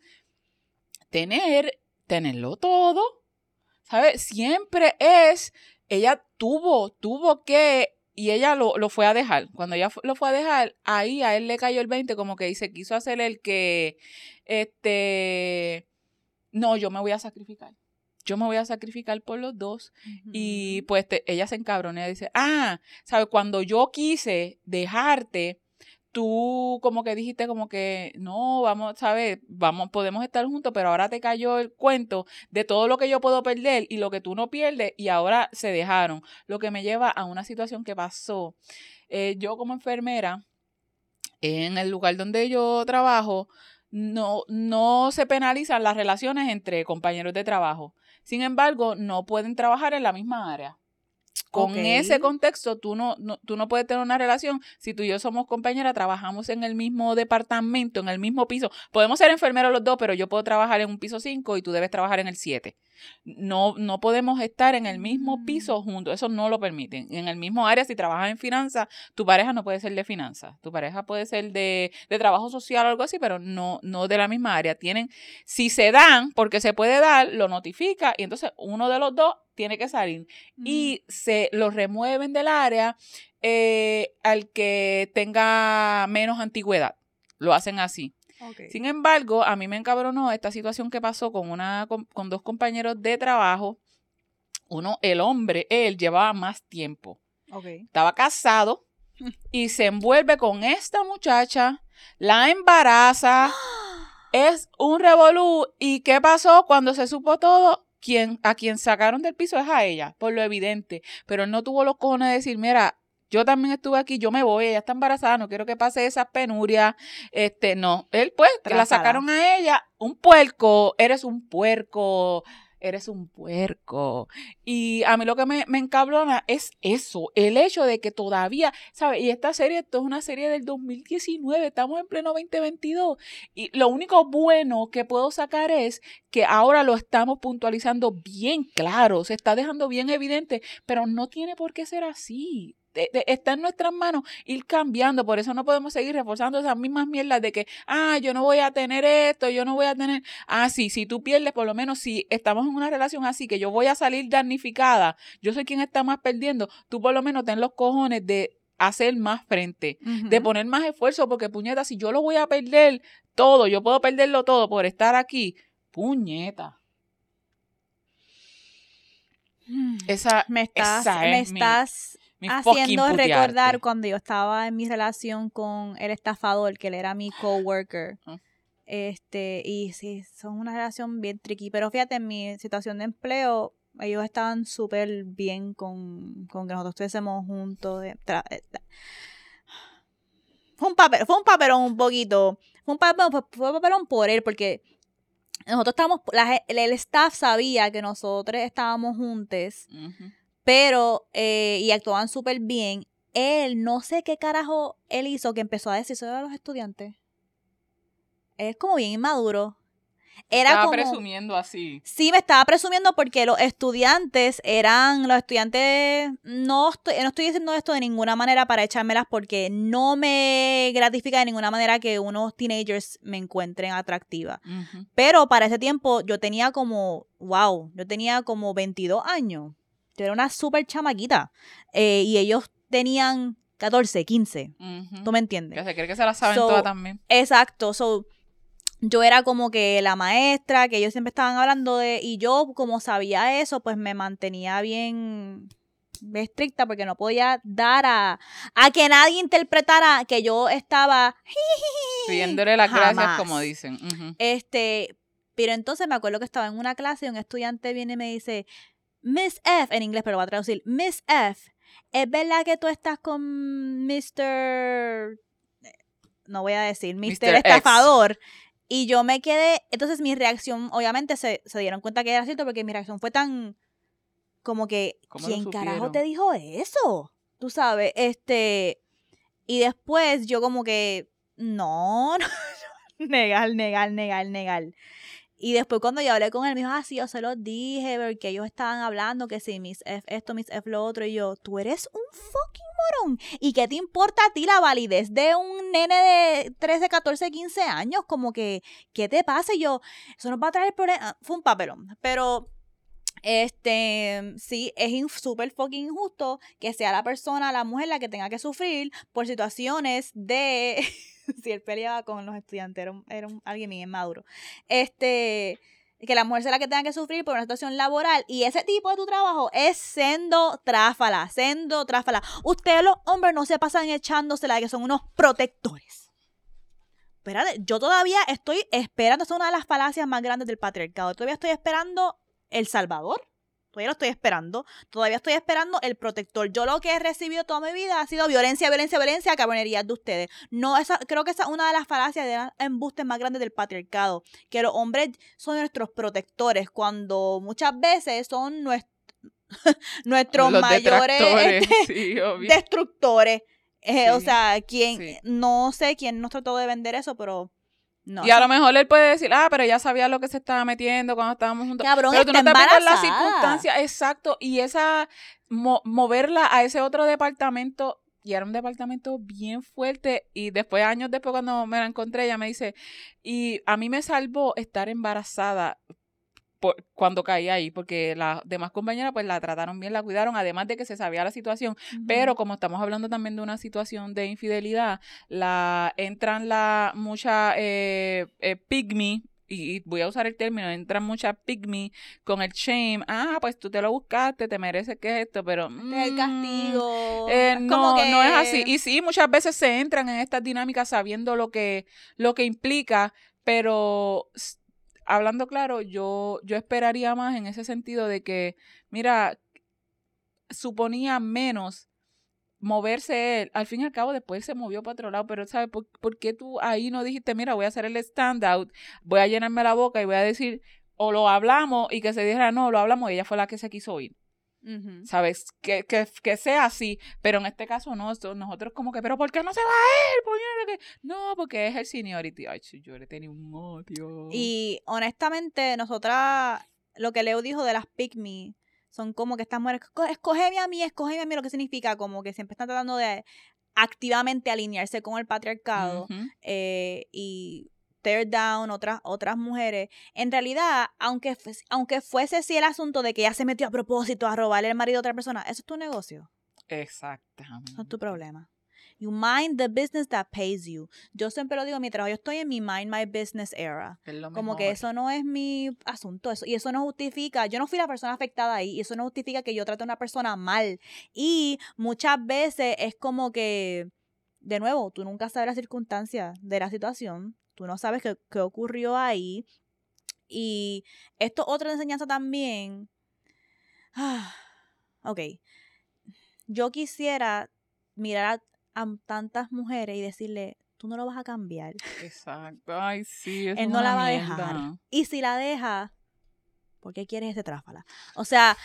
tener, tenerlo todo. ¿Sabes? Siempre es, ella tuvo, tuvo que, y ella lo, lo fue a dejar. Cuando ella lo fue a dejar, ahí a él le cayó el 20, como que dice, quiso hacer el que, este, no, yo me voy a sacrificar. Yo me voy a sacrificar por los dos. Y pues te- ella se encabronea y dice, ah, ¿sabes? Cuando yo quise dejarte, tú como que dijiste como que, no, vamos, ¿sabes? Vamos, podemos estar juntos, pero ahora te cayó el cuento de todo lo que yo puedo perder y lo que tú no pierdes y ahora se dejaron. Lo que me lleva a una situación que pasó. Eh, yo como enfermera, en el lugar donde yo trabajo, no, no se penalizan las relaciones entre compañeros de trabajo. Sin embargo, no pueden trabajar en la misma área. Con ese contexto, tú no, no- tú no puedes tener una relación. Si tú y yo somos compañeras, trabajamos en el mismo departamento, en el mismo piso. Podemos ser enfermeros los dos, pero yo puedo trabajar en un piso 5 y tú debes trabajar en el 7. No, no podemos estar en el mismo Mm. piso juntos, eso no lo permiten. En el mismo área, si trabajas en finanzas, tu pareja no puede ser de finanzas, tu pareja puede ser de, de trabajo social o algo así, pero no, no de la misma área. Tienen, si se dan, porque se puede dar, lo notifica y entonces uno de los dos tiene que salir y se lo remueven del área eh, al que tenga menos antigüedad. Lo hacen así. Sin embargo, a mí me encabronó esta situación que pasó con una con, con dos compañeros de trabajo. Uno, el hombre, él llevaba más tiempo. Estaba casado y se envuelve con esta muchacha, la embaraza, es un revolú. ¿Y qué pasó cuando se supo todo? Quien, a quien sacaron del piso es a ella, por lo evidente. Pero él no tuvo los cojones de decir, mira, yo también estuve aquí, yo me voy, ella está embarazada, no quiero que pase esas penurias. Este, no. Él, pues, que la sacaron a ella, un puerco, eres un puerco, eres un puerco. Y a mí lo que me, me encabrona es eso, el hecho de que todavía, ¿sabes? Y esta serie, esto es una serie del 2019, estamos en pleno 2022. Y lo único bueno que puedo sacar es que ahora lo estamos puntualizando bien claro, se está dejando bien evidente, pero no tiene por qué ser así. Está en nuestras manos ir cambiando, por eso no podemos seguir reforzando esas mismas mierdas de que, ah, yo no voy a tener esto, yo no voy a tener, ah, sí, si tú pierdes, por lo menos si estamos en una relación así, que yo voy a salir damnificada, yo soy quien está más perdiendo, tú por lo menos ten los cojones de hacer más frente, de poner más esfuerzo, porque puñeta, si yo lo voy a perder todo, yo puedo perderlo todo por estar aquí, puñeta. Esa, Me estás, esa me mi- estás mi haciendo recordar cuando yo estaba en mi relación con el estafador, que él era mi coworker. Ah. Este, y sí, son una relación bien tricky. Pero fíjate, en mi situación de empleo, ellos estaban súper bien con, con que nosotros estuviésemos juntos. eh, Fue un papel, fue un papelón un poquito. Fue un papelón, fue- un papelón por él, porque nosotros estábamos, la el, staff sabía que nosotros estábamos juntos Ujú. Pero, eh, y actuaban súper bien. Él, no sé qué carajo él hizo que empezó a decir eso a los estudiantes. Es como bien inmaduro. Era Estaba como... presumiendo así. Sí, me estaba presumiendo porque los estudiantes eran, los estudiantes, no estoy, no estoy diciendo esto de ninguna manera para echármelas porque no me gratifica de ninguna manera que unos teenagers me encuentren atractiva. Pero para ese tiempo yo tenía como, wow, yo tenía como 22 años. Yo era una súper chamaquita. Eh, y ellos tenían 14, 15. Ujú. ¿Tú me entiendes? Que se cree que se la saben So, todas también. Exacto. So, yo era como que la maestra, que ellos siempre estaban hablando de, y yo como sabía eso, pues me mantenía bien estricta porque no podía dar a, a que nadie interpretara que yo estaba Pidiéndole las gracias, jamás. como dicen. Este, pero entonces me acuerdo que estaba en una clase y un estudiante viene y me dice, Miss F, en inglés, pero voy a traducir, Miss F, ¿es verdad que tú estás con Mr. No voy a decir, Mr. Mr. X. Estafador? Y yo me quedé, entonces mi reacción, obviamente se, se dieron cuenta que era cierto porque mi reacción fue tan, como que, ¿Cómo lo ¿quién carajo te dijo eso? Tú sabes, este, y después yo como que, no, no, negar, negar, negar, negar. Y después cuando yo hablé con él, me dijo, ah, sí, yo se lo dije, porque ellos estaban hablando que sí, Miss F esto, Miss F lo otro. Y yo, tú eres un fucking morón. ¿Y qué te importa a ti la validez de un nene de 13, 14, 15 años? Como que, ¿qué te pasa? Y yo, eso nos va a traer problemas. Fue un papelón. Pero, este, sí, es súper fucking injusto que sea la persona, la mujer, la que tenga que sufrir por situaciones de... si él peleaba con los estudiantes, era, un- alguien bien maduro. Este, que la mujer sea la que tenga que sufrir por una situación laboral y ese tipo de tu trabajo es sendo tráfala, sendo tráfala. Ustedes los hombres no se pasan echándosela de que son unos protectores. Espérate, yo todavía estoy esperando, es una de las falacias más grandes del patriarcado. Todavía estoy esperando El Salvador. Todavía lo estoy esperando. Todavía estoy esperando el protector. Yo lo que he recibido toda mi vida ha sido violencia, violencia, violencia, cabronerías de ustedes. No, esa, creo que esa es una de las falacias de embustes más grandes del patriarcado. Que los hombres son nuestros protectores cuando muchas veces son nues- nuestros Los mayores este, sí, destructores. Eh, O sea, quien, sí. no sé quién nos trató de vender eso, pero No, y a lo mejor él puede decir, ah, pero ella sabía lo que se estaba metiendo cuando estábamos juntos. Cabrón, pero tú no te en la embarazada. circunstancia, exacto. Y esa, mo- moverla a ese otro departamento, y era un departamento bien fuerte. Y después, años después, cuando me la encontré, ella me dice, y a mí me salvó estar embarazada por- cuando caí ahí, porque las demás compañeras pues la trataron bien, la cuidaron, además de que se sabía la situación. Pero como estamos hablando también de una situación de infidelidad, la entran la mucha eh, eh, pygmy, y, voy a usar el término, entran muchas pygmy con el shame. Ah, pues tú te lo buscaste, te mereces que es esto, pero... El mm, castigo. eh, no, que- no es así. Y sí, muchas veces se entran en estas dinámicas sabiendo lo que, lo que implica, pero hablando claro, yo, yo esperaría más en ese sentido de que, mira, suponía menos moverse él. Al fin y al cabo, después se movió para otro lado, pero ¿sabes por, por qué tú ahí no dijiste, mira, voy a hacer el standout, voy a llenarme la boca y voy a decir, o lo hablamos y que se dijera, no, lo hablamos y ella fue la que se quiso ir. ¿Sabes? Que, que, que sea así, pero en este caso no, so- nosotros como que, pero ¿por qué no se va él? ¿Por qué no que-?" No, porque es el seniority. Ay, yo le tenía un odio. Y honestamente, nosotras, lo que Leo dijo de las pick me, son como que estas mujeres, "Co- escógeme a mí, escógeme a mí, lo que significa como que siempre están tratando de activamente alinearse con el patriarcado eh, y tear down otras, otras mujeres. En realidad, aunque, aunque fuese así el asunto de que ella se metió a propósito a robarle el marido a otra persona, eso es tu negocio. Exactamente. No es tu problema. You mind the business that pays you. Yo siempre lo digo mientras yo estoy en mi mind my business era. Como que eso no es mi asunto. Eso, y eso no justifica. Yo no fui la persona afectada ahí. Y eso no justifica que yo trate a una persona mal. Y muchas veces es como que, de nuevo, tú nunca sabes las circunstancias de la situación. Tú no sabes qué, qué ocurrió ahí. Y esto es otra enseñanza también. Ah, ok. Yo quisiera mirar a, a tantas mujeres y decirle, tú no lo vas a cambiar. Exacto. Ay, sí. Él no la va a dejar. Y si la deja, ¿por qué quieres ese tráfala? O sea,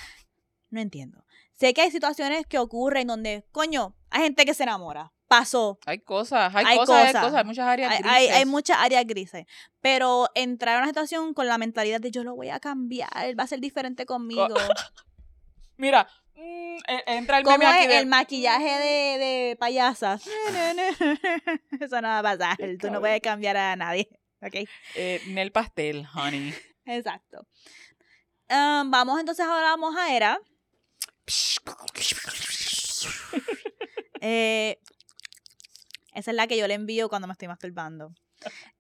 no entiendo. Sé que hay situaciones que ocurren donde, coño, hay gente que se enamora. Pasó. Hay cosas, hay, Hay cosas, hay cosas. cosas, hay muchas áreas Hay, grises. hay, hay muchas áreas grises. Pero entrar a una situación con la mentalidad de yo lo voy a cambiar, él va a ser diferente conmigo. Mira, mm, e- entra el Como meme aquí es de... el maquillaje de, de payasas. Eso no va a pasar. Tú no puedes cambiar a nadie. ¿Ok? eh, Nel pastel, honey. Exacto. Um, vamos entonces ahora a Mojaera. Eh, esa es la que yo le envío cuando me estoy masturbando.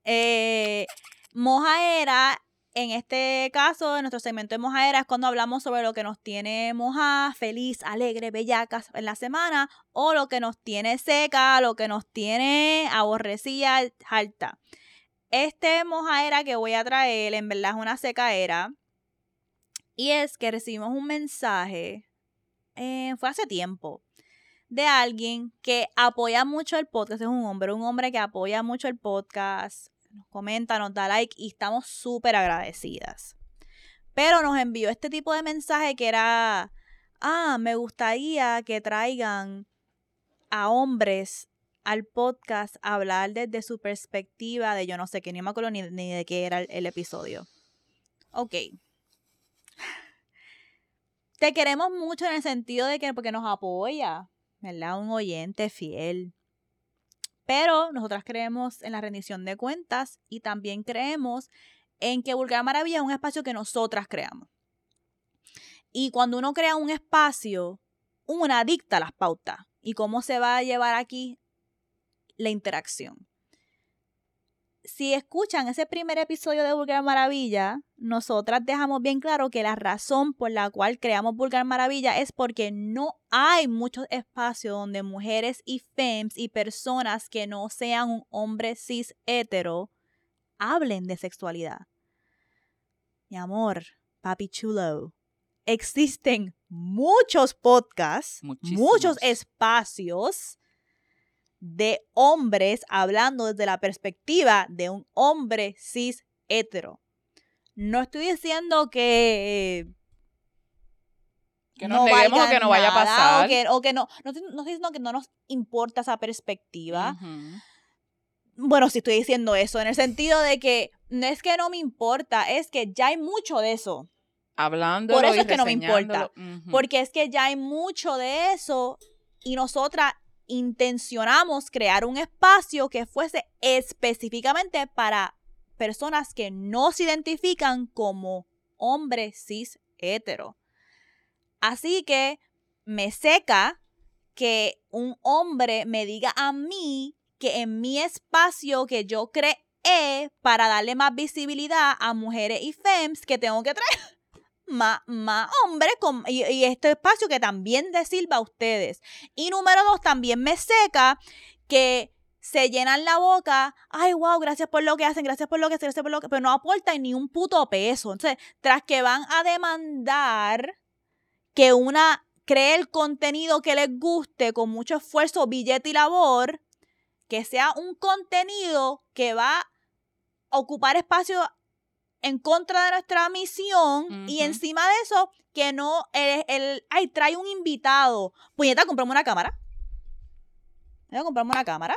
Eh, mojaera, en este caso, en nuestro segmento de mojaera, es cuando hablamos sobre lo que nos tiene moja, feliz, alegre, bellacas en la semana, o lo que nos tiene seca, lo que nos tiene aborrecida, harta. Este mojaera que voy a traer, en verdad es una secaera. Y es que recibimos un mensaje, eh, fue hace tiempo, de alguien que apoya mucho el podcast, es un hombre, un hombre que apoya mucho el podcast, nos comenta, nos da like y estamos súper agradecidas. Pero nos envió este tipo de mensaje que era, ah, me gustaría que traigan a hombres al podcast hablar desde su perspectiva de yo no sé qué, ni me acuerdo ni, ni de qué era el, el episodio. Ok. Te queremos mucho en el sentido de que porque nos apoya, ¿verdad? Un oyente fiel. Pero nosotras creemos en la rendición de cuentas y también creemos en que Vulgar Maravilla es un espacio que nosotras creamos. Y cuando uno crea un espacio, una dicta las pautas. ¿Y cómo se va a llevar aquí la interacción? Si escuchan ese primer episodio de Vulgar Maravilla, nosotras dejamos bien claro que la razón por la cual creamos Vulgar Maravilla es porque no hay muchos espacios donde mujeres y femmes y personas que no sean un hombre cis hetero hablen de sexualidad. Mi amor, papi chulo, existen muchos podcasts, Muchísimos. muchos espacios de hombres hablando desde la perspectiva de un hombre cis hetero. No estoy diciendo que Que nos neguemos o que no vaya a pasar. O que, o que no, no, estoy- no estoy diciendo que no nos importa esa perspectiva, bueno, si estoy diciendo eso, en el sentido de que no es que no me importa, es que ya hay mucho de eso. Hablando Por eso es que no me importa. Porque es que ya hay mucho de eso y nosotras intencionamos crear un espacio que fuese específicamente para personas que no se identifican como hombres cis hetero. Así que me seca que un hombre me diga a mí que en mi espacio que yo creé para darle más visibilidad a mujeres y femmes que tengo que traer más, más hombres con, y, este espacio que también les sirva a ustedes. Y número dos, también me seca que se llenan la boca, ay, wow, gracias por lo que hacen, gracias por lo que hacen, gracias por lo que, pero no aportan ni un puto peso. Entonces, tras que van a demandar que una cree el contenido que les guste con mucho esfuerzo, billete y labor, que sea un contenido que va a ocupar espacio en contra de nuestra misión y encima de eso, que no, el, el, ay, trae un invitado. Puñeta, compramos una cámara. Voy a comprarme una cámara.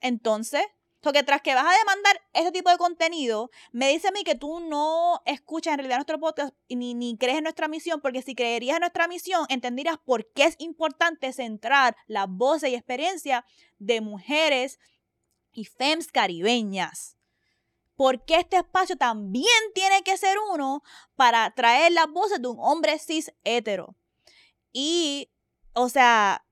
Entonces, porque tras que vas a demandar este tipo de contenido, me dice a mí que tú no escuchas en realidad nuestro podcast ni, ni crees en nuestra misión, porque si creerías en nuestra misión, entenderías por qué es importante centrar las voces y experiencias de mujeres y fems caribeñas. Porque este espacio también tiene que ser uno para traer las voces de un hombre cis hetero. Y, o sea,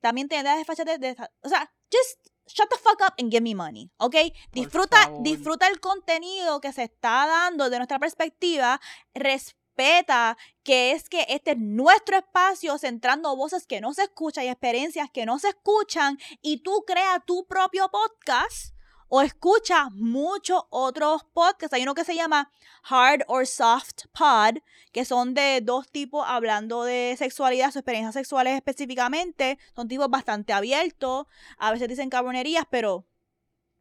también te das de, de, o sea, just shut the fuck up and give me money, ¿ok? Disfruta, disfruta el contenido que se está dando de nuestra perspectiva, respeta que es que este es nuestro espacio centrando voces que no se escuchan y experiencias que no se escuchan y tú crea tu propio podcast o escucha muchos otros podcasts. Hay uno que se llama Hard or Soft Pod, que son de dos tipos hablando de sexualidad, sus experiencias sexuales específicamente. Son tipos bastante abiertos. A veces dicen cabronerías, pero...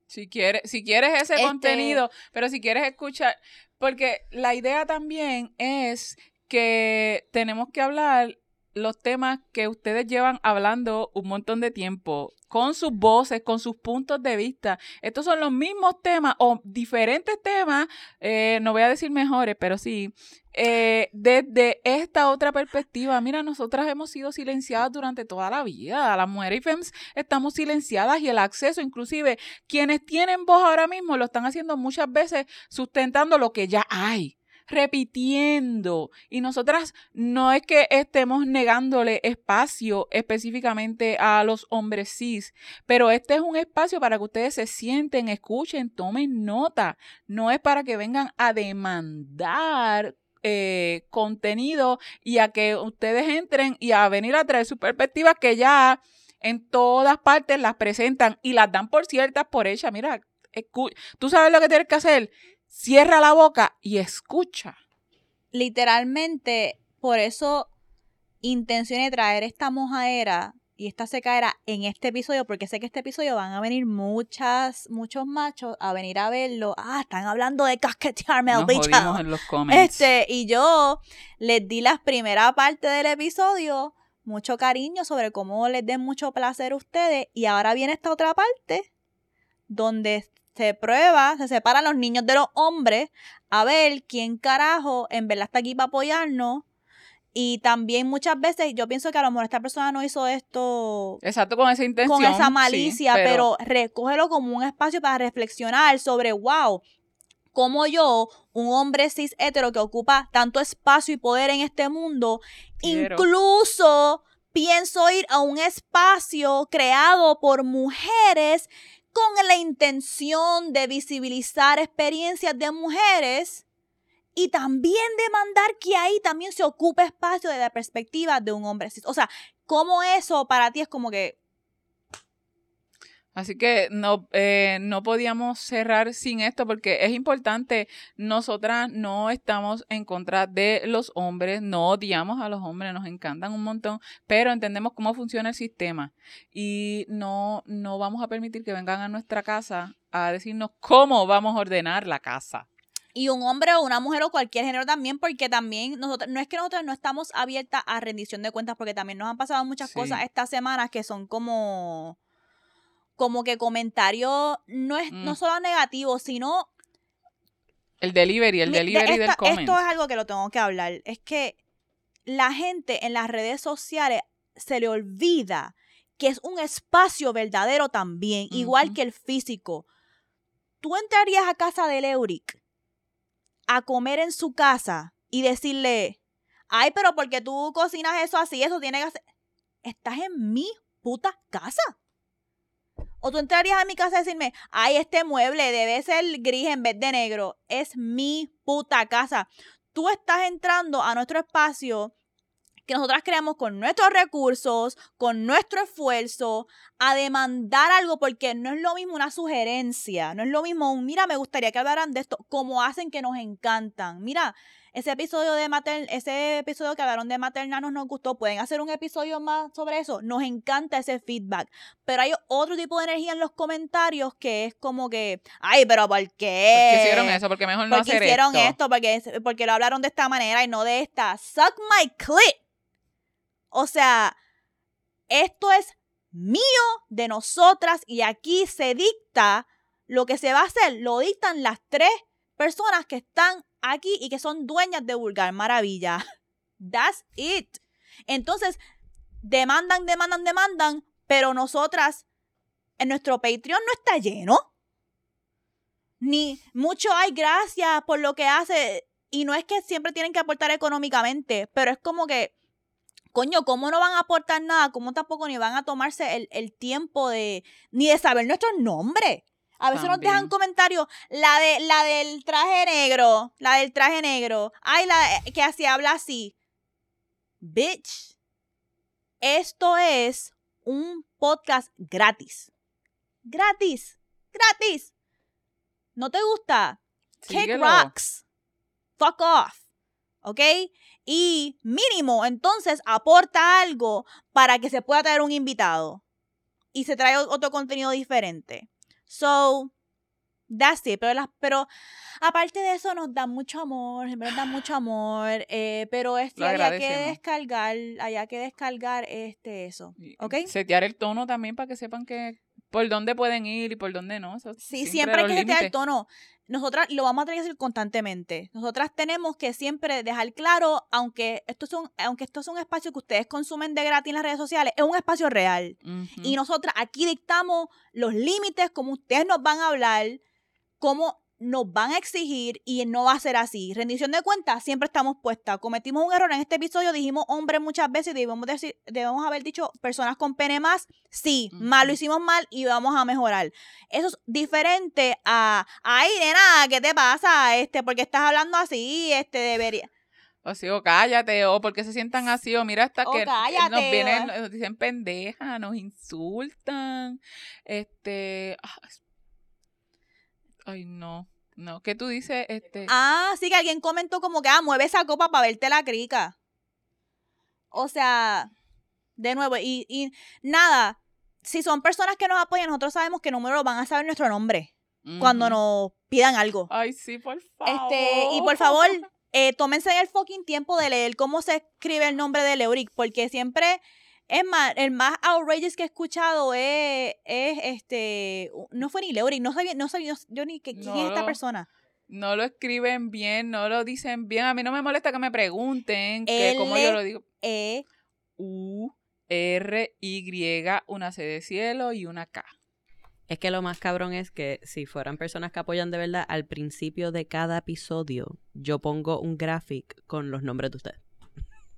Si quieres, si quieres ese Este contenido, pero si quieres escuchar, porque la idea también es que tenemos que hablar los temas que ustedes llevan hablando un montón de tiempo, con sus voces, con sus puntos de vista. Estos son los mismos temas o diferentes temas, eh, no voy a decir mejores, pero sí, eh, desde esta otra perspectiva. Mira, nosotras hemos sido silenciadas durante toda la vida. Las mujeres y femmes estamos silenciadas y el acceso, inclusive quienes tienen voz ahora mismo, lo están haciendo muchas veces sustentando lo que ya hay repitiendo. Y nosotras no es que estemos negándole espacio específicamente a los hombres cis, pero este es un espacio para que ustedes se sienten, escuchen, tomen nota. No es para que vengan a demandar eh, contenido y a que ustedes entren y a venir a traer su perspectiva que ya en todas partes las presentan y las dan por ciertas, por hechas. Mira, tú sabes lo que tienes que hacer cierra la boca y escucha. Literalmente, por eso intencioné traer esta mojadera y esta secaera en este episodio, porque sé que este episodio van a venir muchas, muchos machos a venir a verlo. Ah, están hablando de casquetearme al bicho. en los comments. Este, y yo les di la primera parte del episodio, mucho cariño sobre cómo les den mucho placer a ustedes. Y ahora viene esta otra parte, donde se prueba, se separan los niños de los hombres a ver quién carajo en verdad está aquí para apoyarnos. Y también muchas veces yo pienso que a lo mejor esta persona no hizo esto Exacto, con esa intención. con esa malicia, pero... recógelo como un espacio para reflexionar sobre, wow, como yo, un hombre cis hetero que ocupa tanto espacio y poder en este mundo, incluso pienso ir a un espacio creado por mujeres con la intención de visibilizar experiencias de mujeres y también demandar que ahí también se ocupe espacio desde la perspectiva de un hombre O sea, ¿cómo eso para ti es como que Así que no, eh, no podíamos cerrar sin esto porque es importante, nosotras no estamos en contra de los hombres, no odiamos a los hombres, nos encantan un montón, pero entendemos cómo funciona el sistema y no, no vamos a permitir que vengan a nuestra casa a decirnos cómo vamos a ordenar la casa. Y un hombre o una mujer o cualquier género también, porque también nosotros, no es que nosotros no estamos abiertas a rendición de cuentas, porque también nos han pasado muchas cosas estas semanas que son como como que comentario no es no Mm. solo negativo, sino El delivery, el de delivery del comment. Esto es algo que lo tengo que hablar. Es que la gente en las redes sociales se le olvida que es un espacio verdadero también, igual que el físico. Tú entrarías a casa de Leuric a comer en su casa y decirle, ay, pero porque tú cocinas eso así, eso tiene que hacer. Estás en mi puta casa. O tú entrarías a mi casa a decirme, ay, este mueble debe ser gris en vez de negro. Es mi puta casa. Tú estás entrando a nuestro espacio que nosotras creamos con nuestros recursos, con nuestro esfuerzo, a demandar algo porque no es lo mismo una sugerencia, no es lo mismo un, mira, me gustaría que hablaran de esto, como hacen que nos encantan. Mira, ese episodio de mater ese episodio que hablaron de maternanos nos gustó, pueden hacer un episodio más sobre eso, nos encanta ese feedback, pero hay otro tipo de energía en los comentarios que es como que, ay, pero ¿por qué? ¿Por qué hicieron eso? Porque mejor no porque hacer hicieron esto. esto, porque, porque lo hablaron de esta manera y no de esta. Suck my clit. O sea, esto es mío, de nosotras, y aquí se dicta lo que se va a hacer, lo dictan las tres personas que están aquí y que son dueñas de Vulgar Maravilla. That's it. Entonces, demandan, demandan, demandan, pero nosotras, en nuestro Patreon no está lleno. Ni mucho, ay, gracias por lo que hace. Y no es que siempre tienen que aportar económicamente, pero es como que, coño, ¿cómo no van a aportar nada? ¿Cómo tampoco ni van a tomarse el, el tiempo de, ni de saber nuestros nombres? A veces nos dejan También. comentarios, la de la del traje negro, la del traje negro, ay, la que así habla así. Bitch, esto es un podcast gratis. Gratis, gratis. ¿No te gusta? Kick rocks. Fuck off. ¿Ok? Y mínimo, entonces aporta algo para que se pueda traer un invitado. Y se trae otro contenido diferente. So, that's it. Pero, las, pero aparte de eso, nos dan mucho amor. Nos dan mucho amor. eh, pero es que Lo haya que descargar, haya que descargar este eso. ¿Ok? Setear el tono también para que sepan que por dónde pueden ir y por dónde no. Eso Sí, siempre hay que setear el tono. Nosotras lo vamos a tener que hacer constantemente. Nosotras tenemos que siempre dejar claro, aunque esto es un, aunque esto es un espacio que ustedes consumen de gratis en las redes sociales, es un espacio real. Y nosotras aquí dictamos los límites, cómo ustedes nos van a hablar, cómo nos van a exigir y no va a ser así. Rendición de cuentas, siempre estamos puestas. Cometimos un error en este episodio, dijimos hombre muchas veces, debemos, decir, debemos haber dicho personas con pene más. Sí, mal lo hicimos mal y vamos a mejorar. Eso es diferente a, ay, nena, ¿qué te pasa? Este, porque estás hablando así, este, debería. O sí, o cállate, o porque se sientan así, o mira hasta O que cállate, nos vienen, nos dicen pendeja, nos insultan, este, ah, ay no, no, ¿qué tú dices? Este, Ah, sí que alguien comentó como que, ah, mueve esa copa para verte la crica. O sea, de nuevo, y, y nada, si son personas que nos apoyan, nosotros sabemos que número van a saber nuestro nombre cuando nos pidan algo. Ay, sí, por favor. Este, y por favor, eh, tómense el fucking tiempo de leer cómo se escribe el nombre de Leuric, porque siempre, es más, el más outrageous que he escuchado es, es este, no fue ni Leuric, no sabía, no sabía, yo ni que, quién No es esta persona. No lo escriben bien, no lo dicen bien. A mí no me molesta que me pregunten que cómo yo lo digo. E, U, R, Y, una C de cielo y una K. Es que lo más cabrón es que si fueran personas que apoyan de verdad, al principio de cada episodio yo pongo un graphic con los nombres de ustedes.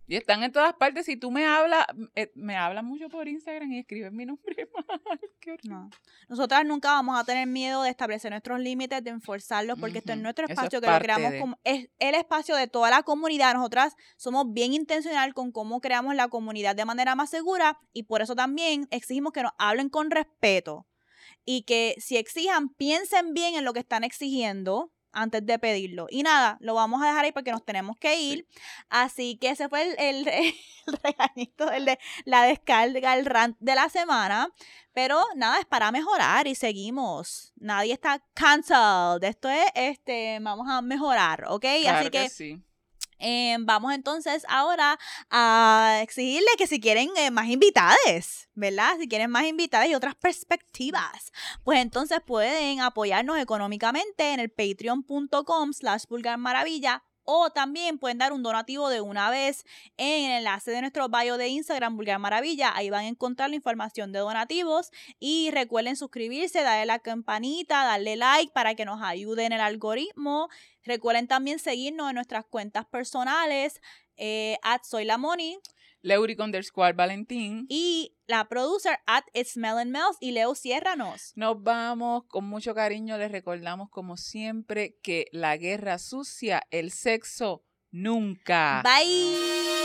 Y están en todas partes. Si tú me hablas, eh, me hablas mucho por Instagram y escribes mi nombre mal. Qué. No. Nosotras nunca vamos a tener miedo de establecer nuestros límites, de enforzarlos, porque esto es nuestro Eso es espacio que lo creamos de- como es el espacio de toda la comunidad. Nosotras somos bien intencional con cómo creamos la comunidad de manera más segura y por eso también exigimos que nos hablen con respeto y que si exijan piensen bien en lo que están exigiendo antes de pedirlo. Y nada, lo vamos a dejar ahí porque nos tenemos que ir. Así que ese fue el, el, el regañito, el de la descarga, el rant de la semana. Pero nada, es para mejorar y seguimos. Nadie está cancelled. Esto es, este, vamos a mejorar, ¿ok? Claro Así que, sí. Eh, vamos entonces ahora a exigirle que si quieren eh, más invitadas, ¿verdad? Si quieren más invitadas y otras perspectivas, pues entonces pueden apoyarnos económicamente en el patreon.com slash maravilla o también pueden dar un donativo de una vez en el enlace de nuestro bio de Instagram, Vulgar Maravilla. Ahí van a encontrar la información de donativos. Y recuerden suscribirse, darle la campanita, darle like para que nos ayude en el algoritmo. Recuerden también seguirnos en nuestras cuentas personales, eh, at Soy la. Leuric underscore Valentín. Y la producer at It's. Y Leo, ciérranos. Nos vamos con mucho cariño. Les recordamos, como siempre, que la guerra sucia, el sexo, nunca. Bye.